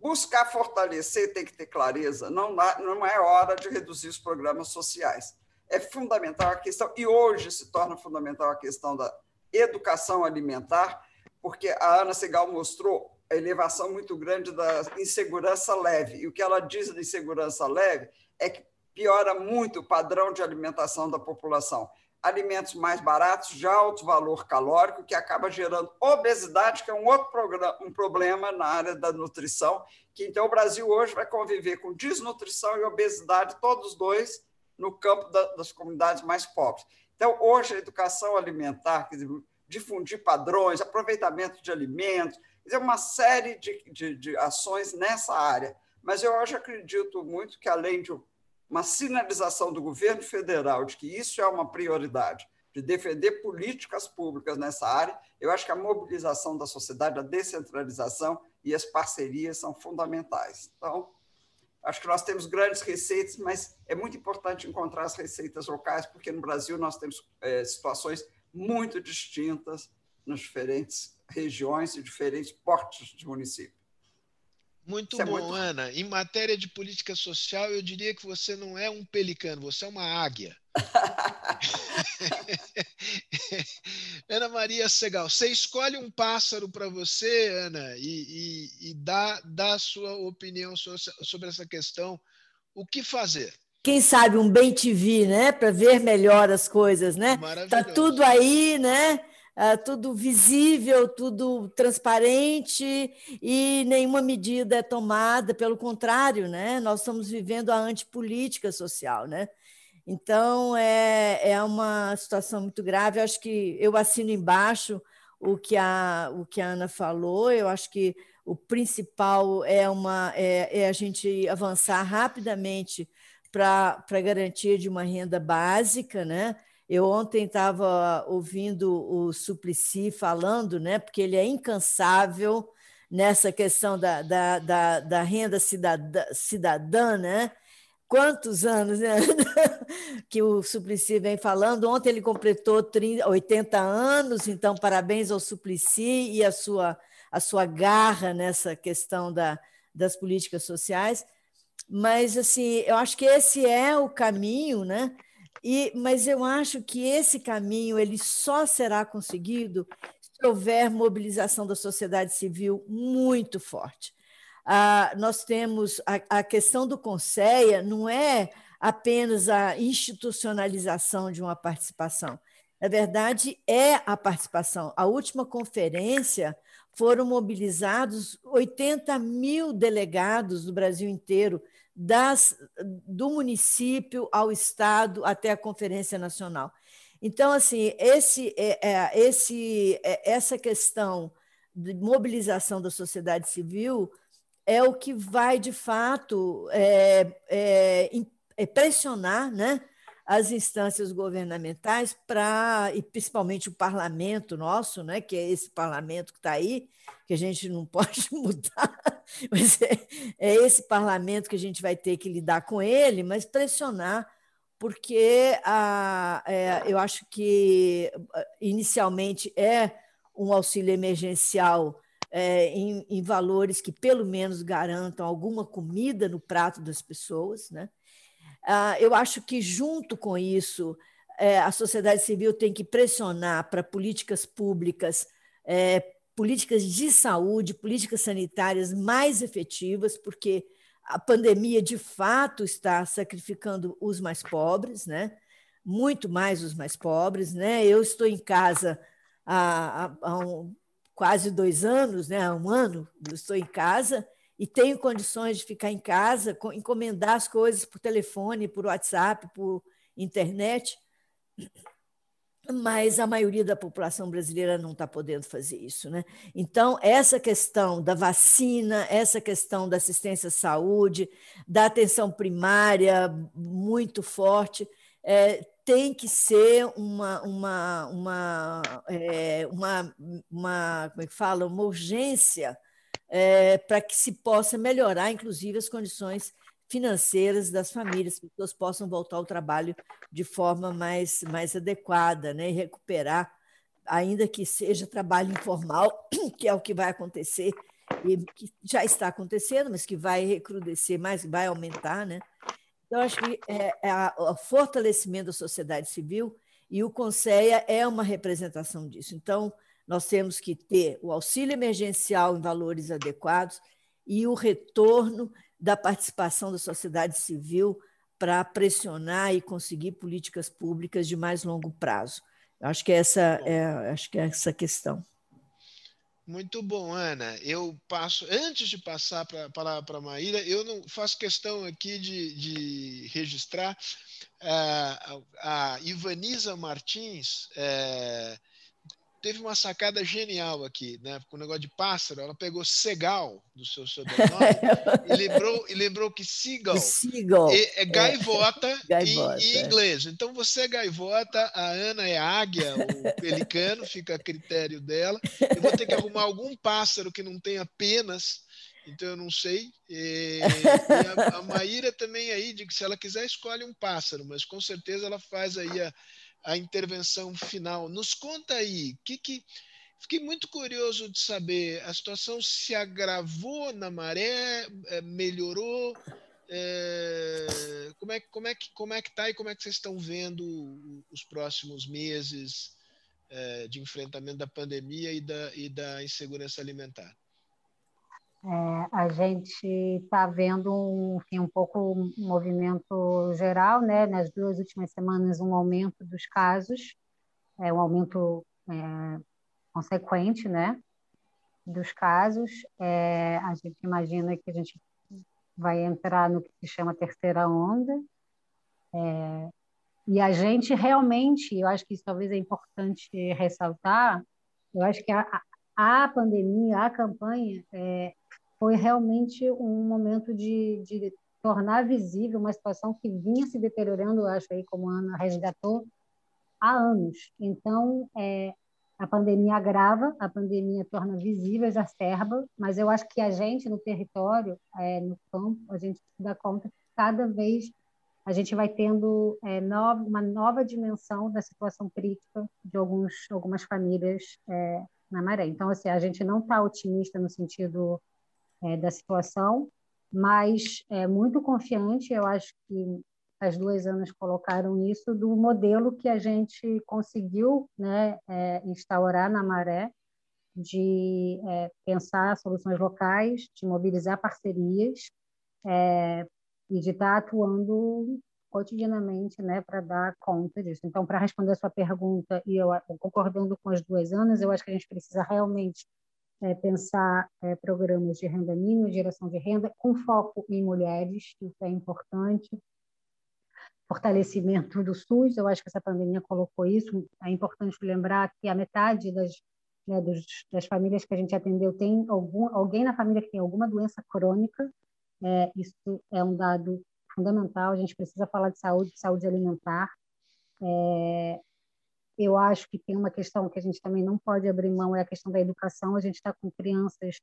Buscar fortalecer tem que ter clareza, não, não é hora de reduzir os programas sociais. É fundamental a questão, e hoje se torna fundamental a questão da educação alimentar, porque a Ana Segal mostrou a elevação muito grande da insegurança leve. E o que ela diz da insegurança leve é que piora muito o padrão de alimentação da população. Alimentos mais baratos, de alto valor calórico, que acaba gerando obesidade, que é um outro um problema na área da nutrição, que então o Brasil hoje vai conviver com desnutrição e obesidade, todos dois no campo da, das comunidades mais pobres. Então, hoje, a educação alimentar, dizer, difundir padrões, aproveitamento de alimentos, dizer, uma série de, de, de ações nessa área. Mas eu hoje acredito muito que, além de uma sinalização do governo federal de que isso é uma prioridade, de defender políticas públicas nessa área, eu acho que a mobilização da sociedade, a descentralização e as parcerias são fundamentais. Então, acho que nós temos grandes receitas, mas é muito importante encontrar as receitas locais, porque no Brasil nós temos é, situações muito distintas nas diferentes regiões e diferentes portes de município. Muito Isso bom, é muito... Ana. Em matéria de política social, eu diria que você não é um pelicano, você é uma águia. Ana Maria Segal, você escolhe um pássaro para você, Ana, e, e, e, dá, dá a sua opinião sobre essa questão. O que fazer? Quem sabe um bem TV, né? Para ver melhor as coisas, né? Tá tudo aí, né? Uh, tudo visível, tudo transparente e nenhuma medida é tomada, pelo contrário, né? nós estamos vivendo a antipolítica social. Né? Então, é, é uma situação muito grave. Eu acho que eu assino embaixo o que a, o que a Ana falou, eu acho que o principal é, uma, é, é a gente avançar rapidamente para a garantia de uma renda básica, né? Eu ontem estava ouvindo o Suplicy falando, né, porque ele é incansável nessa questão da, da, da, da renda cidadã, cidadã, né? Quantos anos né? que o Suplicy vem falando? Ontem ele completou 30, 80 anos, então parabéns ao Suplicy e a sua, a sua garra nessa questão da, das políticas sociais. Mas assim, eu acho que esse é o caminho, né? E, mas eu acho que esse caminho ele só será conseguido se houver mobilização da sociedade civil muito forte. Ah, nós temos a, a questão do Conceia não é apenas a institucionalização de uma participação. Na verdade, é a participação. A última conferência foram mobilizados 80 mil delegados do Brasil inteiro das, do município ao Estado até a Conferência Nacional. Então, assim, esse, é, é, esse, é, essa questão de mobilização da sociedade civil é o que vai, de fato, é, é, é pressionar né, as instâncias governamentais para, e principalmente o parlamento nosso, né, que é esse parlamento que está aí, que a gente não pode mudar, mas é, é, esse parlamento que a gente vai ter que lidar com ele, mas pressionar, porque a, é, eu acho que inicialmente é um auxílio emergencial é, em, em valores que pelo menos garantam alguma comida no prato das pessoas, né? Ah, eu acho que, junto com isso, é, a sociedade civil tem que pressionar para políticas públicas é, políticas de saúde, políticas sanitárias mais efetivas, porque a pandemia de fato está sacrificando os mais pobres, né? muito mais os mais pobres. Né? Eu estou em casa há, há, um, quase dois anos, né? há um ano, estou em casa e tenho condições de ficar em casa, encomendar as coisas por telefone, por WhatsApp, por internet mas a maioria da população brasileira não está podendo fazer isso. Né? Então, essa questão da vacina, essa questão da assistência à saúde, da atenção primária muito forte, é, tem que ser uma, uma, uma, é, uma, uma, como é que fala, uma urgência é, para que se possa melhorar, inclusive, as condições financeiras das famílias, que as pessoas possam voltar ao trabalho de forma mais, mais adequada né? e recuperar, ainda que seja trabalho informal, que é o que vai acontecer, e que já está acontecendo, mas que vai recrudescer mais, vai aumentar. Né? Então, acho que é, é o fortalecimento da sociedade civil e o Conceia é uma representação disso. Então, nós temos que ter o auxílio emergencial em valores adequados e o retorno da participação da sociedade civil para pressionar e conseguir políticas públicas de mais longo prazo. Acho que essa é, acho que é essa questão. Muito bom, Ana. Eu passo, antes de passar para a palavra para a Maíra, eu não faço questão aqui de, de registrar uh, a Ivaniza Martins. Uh, teve uma sacada genial aqui, né? Com o negócio de pássaro, ela pegou Segal do seu sobrenome e, lembrou, e lembrou que Seagull, Seagull. É, é, gaivota, é. Em, em, inglês. Então você é gaivota, a Ana é águia, o pelicano, fica a critério dela. Eu vou ter que arrumar algum pássaro que não tenha penas, então eu não sei. E, e a, a Maíra também aí, de que se ela quiser, escolhe um pássaro, mas com certeza ela faz aí a a intervenção final. Nos conta aí, que, que fiquei muito curioso de saber, a situação se agravou na maré, eh, melhorou? É, como é como é que como é que tá e como é que vocês estão vendo os próximos meses é, de enfrentamento da pandemia e da, e da insegurança alimentar? É, a gente está vendo um, enfim, um pouco movimento geral, né? Nas duas últimas semanas, um aumento dos casos, é, um aumento é, consequente, né? Dos casos. É, a gente imagina que a gente vai entrar no que se chama terceira onda. É, e a gente realmente, eu acho que isso talvez é importante ressaltar, eu acho que a, a pandemia, a campanha, é, foi realmente um momento de, de tornar visível uma situação que vinha se deteriorando, acho aí como a Ana resgatou, há anos. Então, é, a pandemia agrava, a pandemia torna visível, exacerba, mas eu acho que a gente no território, é, no campo, a gente se dá conta que cada vez a gente vai tendo é, nova, uma nova dimensão da situação crítica de alguns, algumas famílias é, na maré. Então, assim, a gente não está otimista no sentido é, da situação, mas é muito confiante. Eu acho que as duas anos colocaram isso do modelo que a gente conseguiu né, é, instaurar na Maré, de é, pensar soluções locais, de mobilizar parcerias é, e de estar atuando cotidianamente né, para dar conta disso. Então, para responder a sua pergunta, e eu concordando com as duas anos, eu acho que a gente precisa realmente é, pensar é, programas de renda mínima, geração de renda, com foco em mulheres, isso é importante. Fortalecimento do SUS, eu acho que essa pandemia colocou isso. É importante lembrar que a metade das, né, dos, das famílias que a gente atendeu tem algum, alguém na família que tem alguma doença crônica. É, isso é um dado fundamental. A gente precisa falar de saúde, de saúde alimentar. É, eu acho que tem uma questão que a gente também não pode abrir mão, é a questão da educação. A gente está com crianças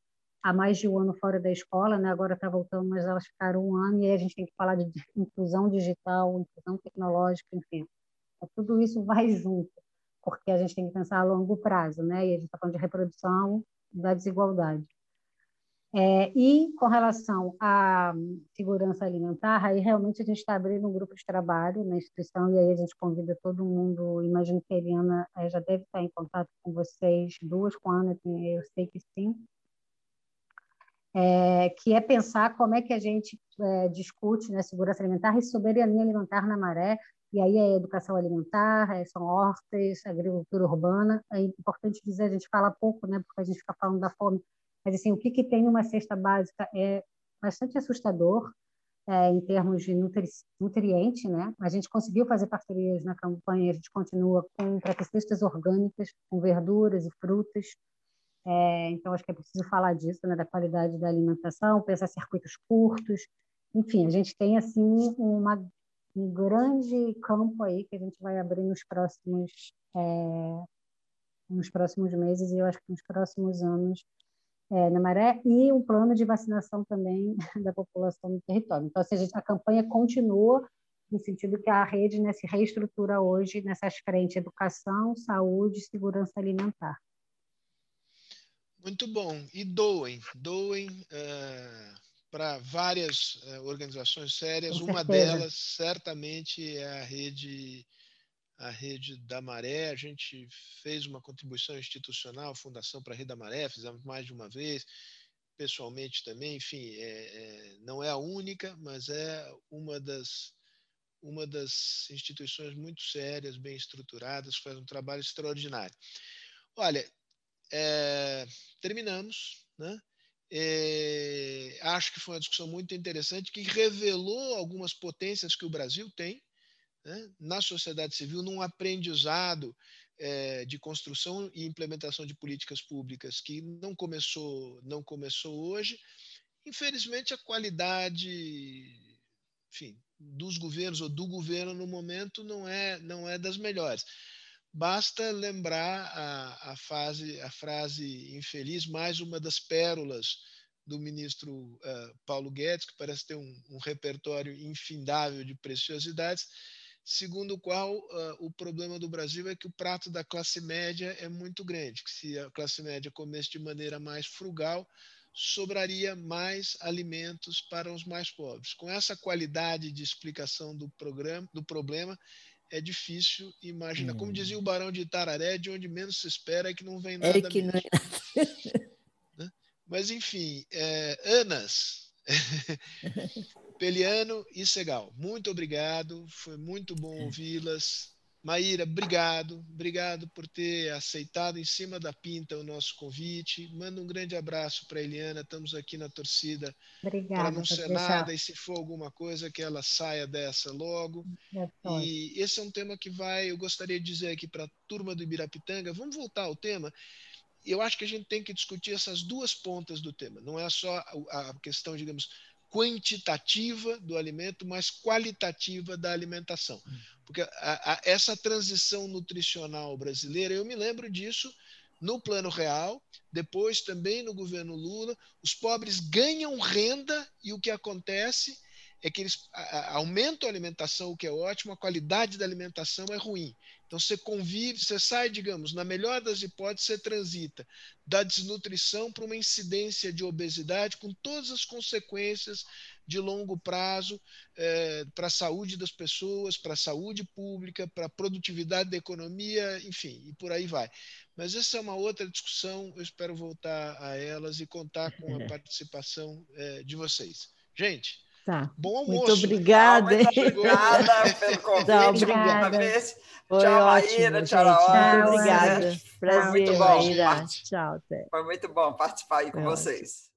há mais de um ano fora da escola, né? agora está voltando, mas elas ficaram um ano, e aí a gente tem que falar de inclusão digital, inclusão tecnológica, enfim. É, tudo isso vai junto, porque a gente tem que pensar a longo prazo, né? e a gente está falando de reprodução da desigualdade. É, e com relação à segurança alimentar, aí realmente a gente está abrindo um grupo de trabalho na instituição e aí a gente convida todo mundo. Imagino que a Eliana é, já deve estar em contato com vocês, duas com a Ana, eu sei que sim. É, que é pensar como é que a gente é, discute né, segurança alimentar e soberania alimentar na maré, e aí é educação alimentar, é, são hortas, agricultura urbana. É importante dizer, a gente fala pouco, né, porque a gente fica falando da fome, mas assim, o que, que tem uma cesta básica é bastante assustador é, em termos de nutri nutriente, né? A gente conseguiu fazer parcerias na campanha, a gente continua com para cestas orgânicas, com verduras e frutas. É, então, acho que é preciso falar disso, né, da qualidade da alimentação, pensar circuitos curtos. Enfim, a gente tem assim uma, um grande campo aí que a gente vai abrir nos próximos é, nos próximos meses e eu acho que nos próximos anos é, na Maré e um plano de vacinação também da população no território. Então, assim, a, gente, a campanha continua no sentido que a rede né, se reestrutura hoje nessas frentes educação, saúde e segurança alimentar. Muito bom. E doem, doem uh, eh, para várias uh, organizações sérias. Uma delas, certamente, é a rede a rede da Maré, a gente fez uma contribuição institucional, Fundação para a Rede da Maré, fizemos mais de uma vez, pessoalmente também, enfim, é, é, não é a única, mas é uma das uma das instituições muito sérias, bem estruturadas, faz um trabalho extraordinário. Olha, é, terminamos, né? É, acho que foi uma discussão muito interessante que revelou algumas potências que o Brasil tem né, na sociedade civil, num aprendizado é, de construção e implementação de políticas públicas que não começou, não começou hoje. Infelizmente, a qualidade, enfim, dos governos ou do governo no momento não é, não é das melhores. Basta lembrar a, a, fase, a frase infeliz, mais uma das pérolas do ministro uh, Paulo Guedes, que parece ter um, um, repertório infindável de preciosidades, segundo o qual uh, o problema do Brasil é que o prato da classe média é muito grande, que se a classe média comesse de maneira mais frugal, sobraria mais alimentos para os mais pobres. Com essa qualidade de explicação do, programa, do problema, é difícil imaginar. Hum. Como dizia o Barão de Itararé, de onde menos se espera é que não vem é nada é que mesmo. Não é... Né? Mas, enfim, é, Anas, Peliano e Segal, muito obrigado, foi muito bom ouvi-las. Maíra, obrigado, obrigado por ter aceitado em cima da pinta o nosso convite. Manda um grande abraço para a Eliana, estamos aqui na torcida para não ser nada e se for alguma coisa que ela saia dessa logo. E esse é um tema que vai, eu gostaria de dizer aqui para a turma do Ibirapitanga, vamos voltar ao tema. Eu acho que a gente tem que discutir essas duas pontas do tema. Não é só a questão, digamos, quantitativa do alimento, mas qualitativa da alimentação. Porque a, a, essa transição nutricional brasileira, eu me lembro disso no Plano Real, depois também no governo Lula, os pobres ganham renda e o que acontece é que eles aumentam a alimentação, o que é ótimo, a qualidade da alimentação é ruim. Então você convive, você sai, digamos, na melhor das hipóteses, você transita da desnutrição para uma incidência de obesidade com todas as consequências de longo prazo é, para a saúde das pessoas, para a saúde pública, para a produtividade da economia, enfim, e por aí vai. Mas essa é uma outra discussão, eu espero voltar a elas e contar com a participação é, de vocês. Gente, Tá. Bom almoço. Muito obrigada. Muito obrigada pelo convite. Tá, obrigada. Foi tchau, ótimo, Maíra. Tchau, Laura. Obrigada. Prazer, Foi muito bom. Maíra. Tchau, até. Foi muito bom participar aí com Foi vocês.